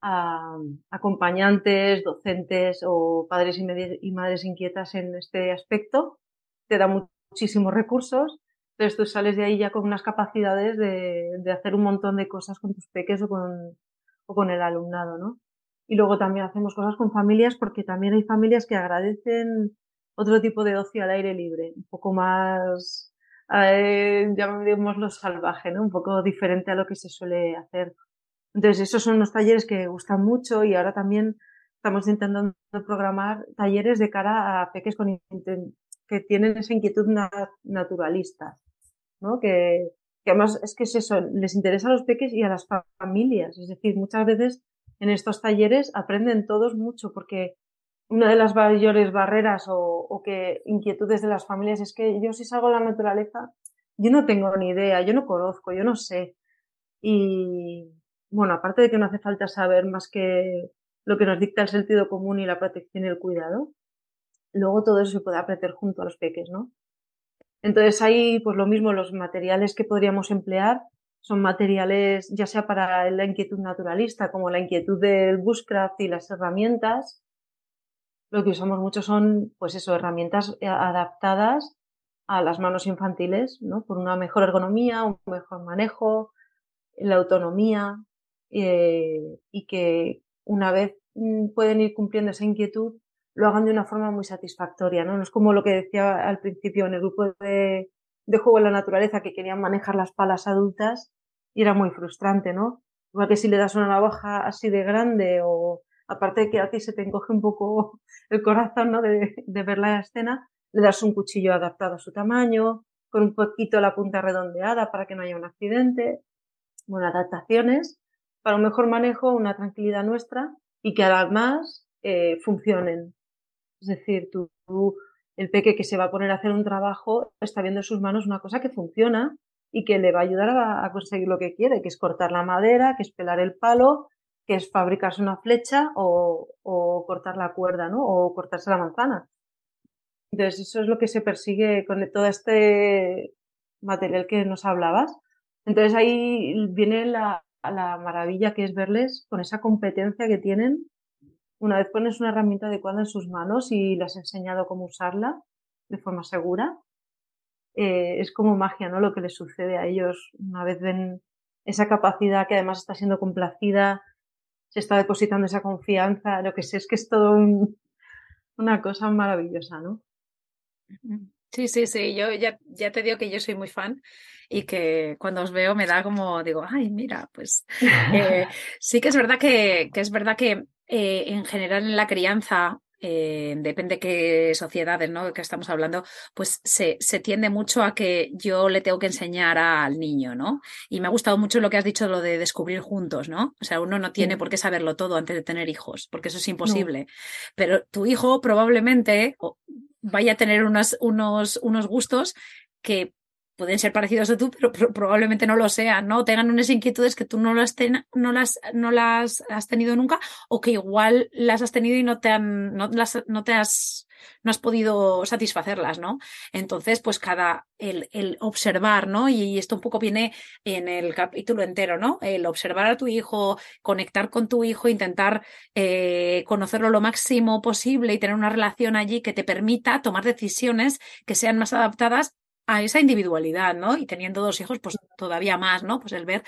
a acompañantes, docentes o padres y, madres inquietas en este aspecto, te da muchísimos recursos, entonces tú sales de ahí ya con unas capacidades de, hacer un montón de cosas con tus peques o con, o con el alumnado, ¿no? Y luego también hacemos cosas con familias porque también hay familias que agradecen otro tipo de ocio al aire libre, un poco más eh, lo salvaje, ¿no? Un poco diferente a lo que se suele hacer. Entonces, esos son los talleres que gustan mucho y ahora también estamos intentando programar talleres de cara a peques con, que tienen esa inquietud naturalista, ¿no? Que, que además es que es eso, les interesa a los peques y a las familias. Es decir, muchas veces en estos talleres aprenden todos mucho porque una de las mayores barreras o, que inquietudes de las familias es que yo si salgo a la naturaleza, yo no tengo ni idea, yo no conozco, yo no sé. Y bueno, aparte de que no hace falta saber más que lo que nos dicta el sentido común y la protección y el cuidado, luego todo eso se puede aprender junto a los peques, ¿no? Entonces ahí, pues lo mismo, los materiales que podríamos emplear son materiales ya sea para la inquietud naturalista como la inquietud del bushcraft y las herramientas. Lo que usamos mucho son, pues eso, herramientas eh, adaptadas a las manos infantiles, ¿no? Por una mejor ergonomía, un mejor manejo, la autonomía, eh, y que una vez mm, pueden ir cumpliendo esa inquietud, lo hagan de una forma muy satisfactoria, ¿no? No es como lo que decía al principio en el grupo de, de juego en la naturaleza que querían manejar las palas adultas y era muy frustrante, ¿no? Igual que si le das una navaja así de grande o aparte de que a ti se te encoge un poco el corazón, ¿no? De, ver la escena, le das un cuchillo adaptado a su tamaño, con un poquito la punta redondeada para que no haya un accidente, bueno, adaptaciones para un mejor manejo, una tranquilidad nuestra y que además eh, funcionen. Es decir, tú, el peque que se va a poner a hacer un trabajo está viendo en sus manos una cosa que funciona y que le va a ayudar a, conseguir lo que quiere, que es cortar la madera, que es pelar el palo, que es fabricarse una flecha o, cortar la cuerda, ¿no? O cortarse la manzana. Entonces, eso es lo que se persigue con todo este material que nos hablabas. Entonces, ahí viene la, la maravilla que es verles con esa competencia que tienen. Una vez pones una herramienta adecuada en sus manos y les has enseñado cómo usarla de forma segura, eh, es como magia, ¿no? Lo que les sucede a ellos una vez ven esa capacidad que además está siendo complacida, se está depositando esa confianza, lo que sé es que es todo una cosa maravillosa, ¿no? Sí, sí, sí, yo ya, ya te digo que yo soy muy fan y que cuando os veo me da como, digo, ay, mira, pues eh, sí que es verdad que, que es verdad que eh, en general en la crianza eh, depende qué sociedades, ¿no? que estamos hablando, pues se, se, tiende mucho a que yo le tengo que enseñar al niño, ¿no? Y me ha gustado mucho lo que has dicho, lo de descubrir juntos, ¿no? O sea, uno no tiene por qué saberlo todo antes de tener hijos, porque eso es imposible. Pero tu hijo probablemente vaya a tener unos, unos, unos gustos que pueden ser parecidos a tú, pero, probablemente no lo sean, ¿no? Tengan unas inquietudes que tú no las, no las, no las has tenido nunca o que igual las has tenido y no te han, no, las, no te has, no has podido satisfacerlas, ¿no? Entonces, pues cada, el, el observar, ¿no? Y esto un poco viene en el capítulo entero, ¿no? El observar a tu hijo, conectar con tu hijo, intentar eh, conocerlo lo máximo posible y tener una relación allí que te permita tomar decisiones que sean más adaptadas a esa individualidad, ¿no? Y teniendo dos hijos, pues todavía más, ¿no? Pues el ver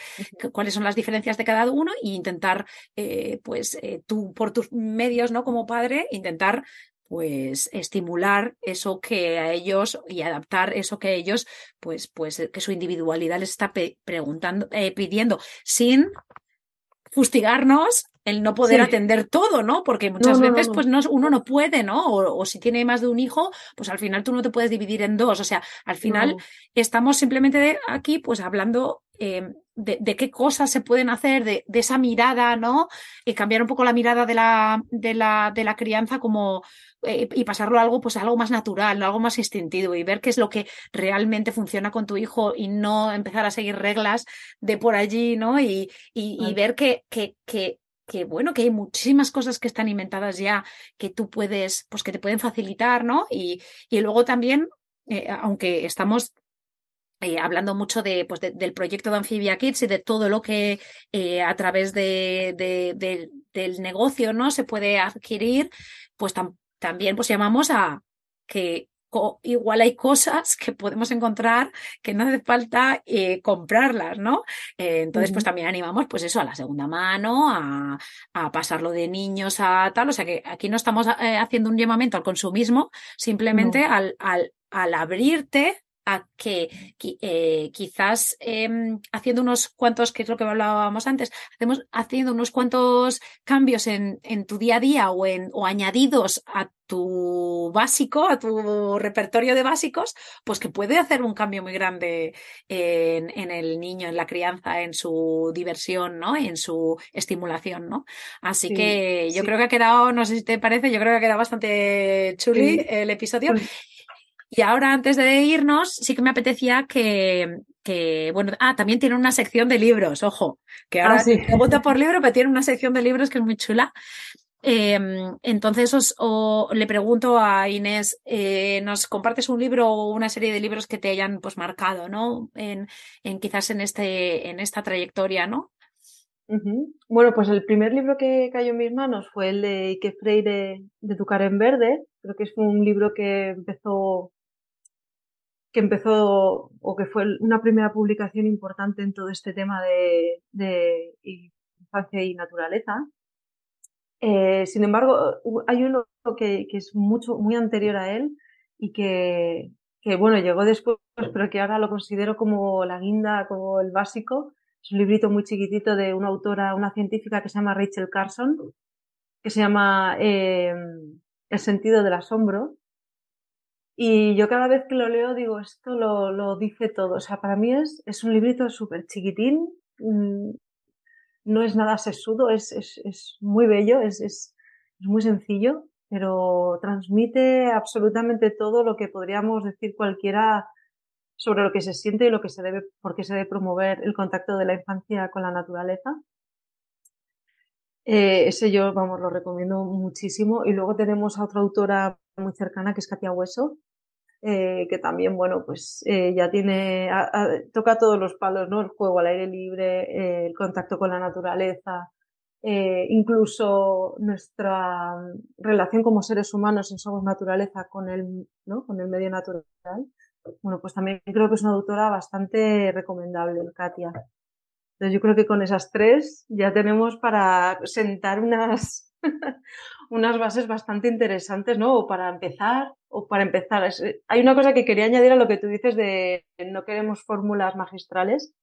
cuáles son las diferencias de cada uno e intentar, eh, pues eh, tú por tus medios, ¿no? Como padre, intentar pues estimular eso que a ellos y adaptar eso que a ellos, pues, pues que su individualidad les está preguntando, eh, pidiendo, sin fustigarnos el no poder atender todo, ¿no? Porque muchas veces, pues no, uno no puede, ¿no? O, si tiene más de un hijo, pues al final tú no te puedes dividir en dos. O sea, al final estamos simplemente aquí, pues hablando em, de, qué cosas se pueden hacer, de, esa mirada, ¿no? Y cambiar un poco la mirada de la, de la, de la crianza como eh, y pasarlo a algo, pues algo más natural, algo más instintivo y ver qué es lo que realmente funciona con tu hijo y no empezar a seguir reglas de por allí, ¿no? Y, y, ver que, que, que que bueno, que hay muchísimas cosas que están inventadas ya que tú puedes, pues que te pueden facilitar, ¿no? Y, y luego también, eh, aunque estamos eh, hablando mucho de, pues del proyecto de Amphibia Kids y de todo lo que eh, a través de, de, del negocio no se puede adquirir, pues también pues llamamos a que igual hay cosas que podemos encontrar que no hace falta eh, comprarlas, ¿no? Eh, entonces, pues también animamos, pues eso, a la segunda mano, a, a, pasarlo de niños a tal. O sea que aquí no estamos eh, haciendo un llamamiento al consumismo, simplemente al, al, al abrirte a que eh, quizás em, haciendo unos cuantos, que es lo que hablábamos antes, hacemos, haciendo unos cuantos cambios en, en tu día a día o, en, o añadidos a tu básico, a tu repertorio de básicos, pues que puede hacer un cambio muy grande en, en el niño, en la crianza, en su diversión, ¿no? En su estimulación, ¿no? Así que yo creo que ha quedado, no sé si te parece, yo creo que ha quedado bastante chuli el episodio. Y ahora, antes de irnos, sí que me apetecía que, que bueno, ah, también tiene una sección de libros, ojo, que ahora ah, sí. por libro, pero tiene una sección de libros que es muy chula. Em, entonces os, le pregunto a Inés, eh, ¿nos compartes un libro o una serie de libros que te hayan pues marcado, ¿no? En, en quizás en este, en esta trayectoria, ¿no? Bueno, pues el primer libro que cayó en mis manos fue el de Ike Freire de Tucar en Verde. Creo que es un libro que empezó que empezó o que fue una primera publicación importante en todo este tema de, infancia y naturaleza. Eh, sin embargo, hay uno que, que, es mucho, muy anterior a él y que, que, bueno, llegó después, pero que ahora lo considero como la guinda, como el básico. Es un librito muy chiquitito de una autora, una científica que se llama Rachel Carson, que se llama eh, El sentido del asombro. Y yo cada vez que lo leo digo, esto lo, lo dice todo. O sea, para mí es, es un librito súper chiquitín, mm, no es nada sesudo, es, es, es muy bello, es, es, muy sencillo, pero transmite absolutamente todo lo que podríamos decir cualquiera sobre lo que se siente y lo que se debe, por qué se debe promover el contacto de la infancia con la naturaleza. Eh, ese yo, vamos, lo recomiendo muchísimo. Y luego tenemos a otra autora muy cercana que es Katia Hueso, eh, que también, bueno, pues eh, ya tiene, toca todos los palos, ¿no? El juego al aire libre, eh, el contacto con la naturaleza, incluso nuestra relación como seres humanos en Somos Naturaleza con el, ¿no? Con el medio natural. Bueno, pues también creo que es una autora bastante recomendable, Katia. Entonces yo creo que con esas tres ya tenemos para sentar unas, unas bases bastante interesantes, ¿no? O para empezar, o para empezar. Eh, hay una cosa que quería añadir a lo que tú dices de no queremos fórmulas magistrales.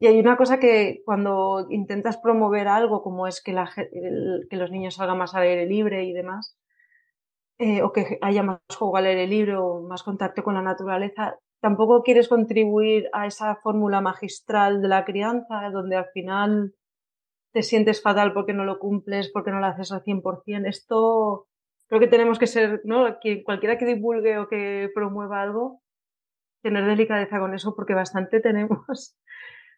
Y hay una cosa que cuando intentas promover algo como es que, los niños salgan más al aire libre y demás, eh, o que haya más juego al aire libre o más contacto con la naturaleza, tampoco quieres contribuir a esa fórmula magistral de la crianza, donde al final te sientes fatal porque no lo cumples, porque no lo haces al 100%. Esto creo que tenemos que ser, ¿no? cualquiera que divulgue o que promueva algo, tener delicadeza con eso porque bastante tenemos,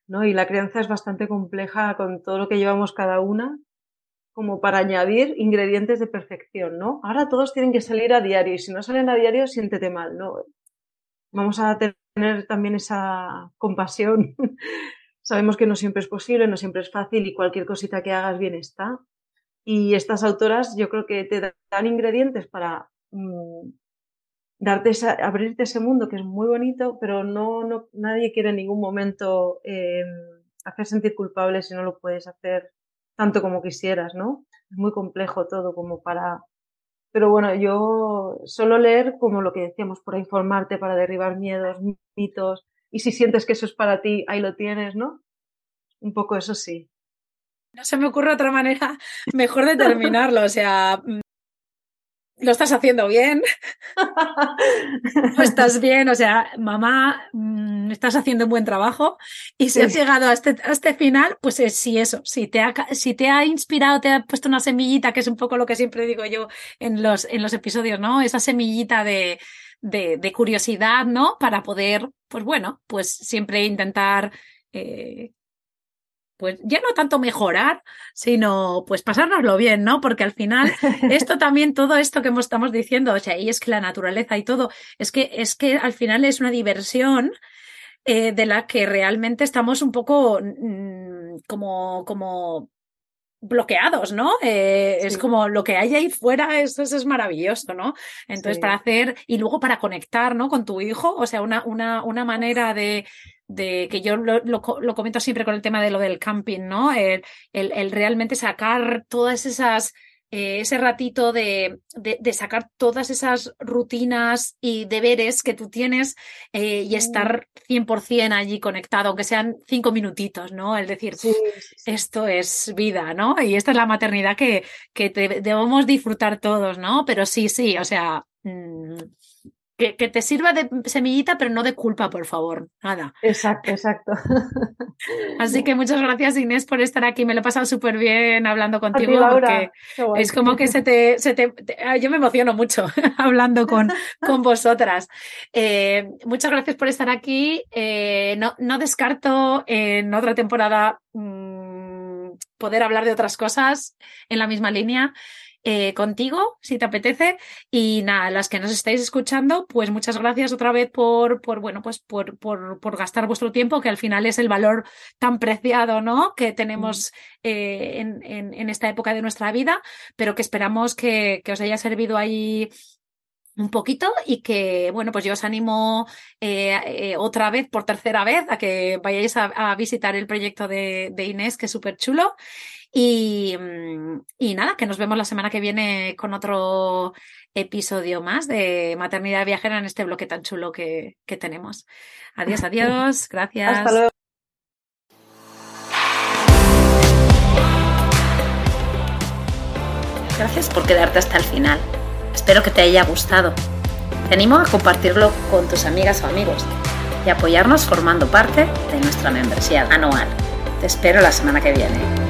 ¿no? Y la crianza es bastante compleja con todo lo que llevamos cada una, como para añadir ingredientes de perfección, ¿no? Ahora todos tienen que salir a diario y si no salen a diario, siéntete mal, ¿no? Vamos a tener también esa compasión Sabemos que no siempre es posible, no siempre es fácil y cualquier cosita que hagas bien está. Y estas autoras yo creo que te dan ingredientes para mm, darte abrirte ese mundo que es muy bonito, pero no, no nadie quiere en ningún momento eh, hacer sentir culpable si no lo puedes hacer tanto como quisieras, ¿no? Es muy complejo todo como para... Pero bueno, yo solo leer como lo que decíamos, para informarte, para derribar miedos, mitos, y si sientes que eso es para ti, ahí lo tienes, ¿no? Un poco eso sí. No se me ocurre otra manera mejor de terminarlo, o sea, mm, lo estás haciendo bien, no estás bien, o sea, mamá, mm, estás haciendo un buen trabajo y si has llegado a este, a este final, pues es sí eso, si te, ha, si te ha inspirado, te ha puesto una semillita, que es un poco lo que siempre digo yo en los, en los episodios, ¿no? Esa semillita de, de, de curiosidad, ¿no? Para poder, pues bueno, pues siempre intentar, eh, pues ya no tanto mejorar, sino pues pasárnoslo bien, ¿no? Porque al final esto también, todo esto que estamos diciendo, o sea, y es que la naturaleza y todo, es que, es que al final es una diversión eh, de la que realmente estamos un poco mm, como, como bloqueados, ¿no? Eh, es como lo que hay ahí fuera, eso, es maravilloso, ¿no? Entonces, para hacer, y luego para conectar, ¿no? Con tu hijo, o sea, una, una, una manera de, de que yo lo, lo, lo, comento siempre con el tema de lo del camping, ¿no? El, el, el realmente sacar todas esas eh, ese ratito de, de, sacar todas esas rutinas y deberes que tú tienes eh, y estar 100% allí conectado, aunque sean cinco minutitos, ¿no? El decir, esto es vida, ¿no? Y esta es la maternidad que, que debemos disfrutar todos, ¿no? Pero sí, sí, o sea, mm, que, te sirva de semillita, pero no de culpa, por favor. Nada. Exacto, exacto. Así que muchas gracias, Inés, por estar aquí. Me lo he pasado súper bien hablando contigo. porque es como que se te, se te, ah, Yo me emociono mucho hablando con, con vosotras. Eh, muchas gracias por estar aquí. Eh, no, no descarto en otra temporada. Mm, poder hablar de otras cosas en la misma línea. Eh, contigo, si te apetece. Y nada, las que nos estáis escuchando, pues muchas gracias otra vez por, por bueno, pues por, por, por gastar vuestro tiempo, que al final es el valor tan preciado, ¿no? Que tenemos eh, en, en, esta época de nuestra vida, pero que esperamos que, que os haya servido ahí un poquito y que, bueno, pues yo os animo eh, otra vez, por tercera vez, a que vayáis a, a visitar el proyecto de, de Inés, que es súper chulo. Y, mm, y nada, que nos vemos la semana que viene con otro episodio más de Maternidad Viajera en este bloque tan chulo que, que tenemos. Adiós, adiós. Gracias. Hasta luego. Gracias por quedarte hasta el final. Espero que te haya gustado. Te animo a compartirlo con tus amigas o amigos y apoyarnos formando parte de nuestra membresía anual. Te espero la semana que viene.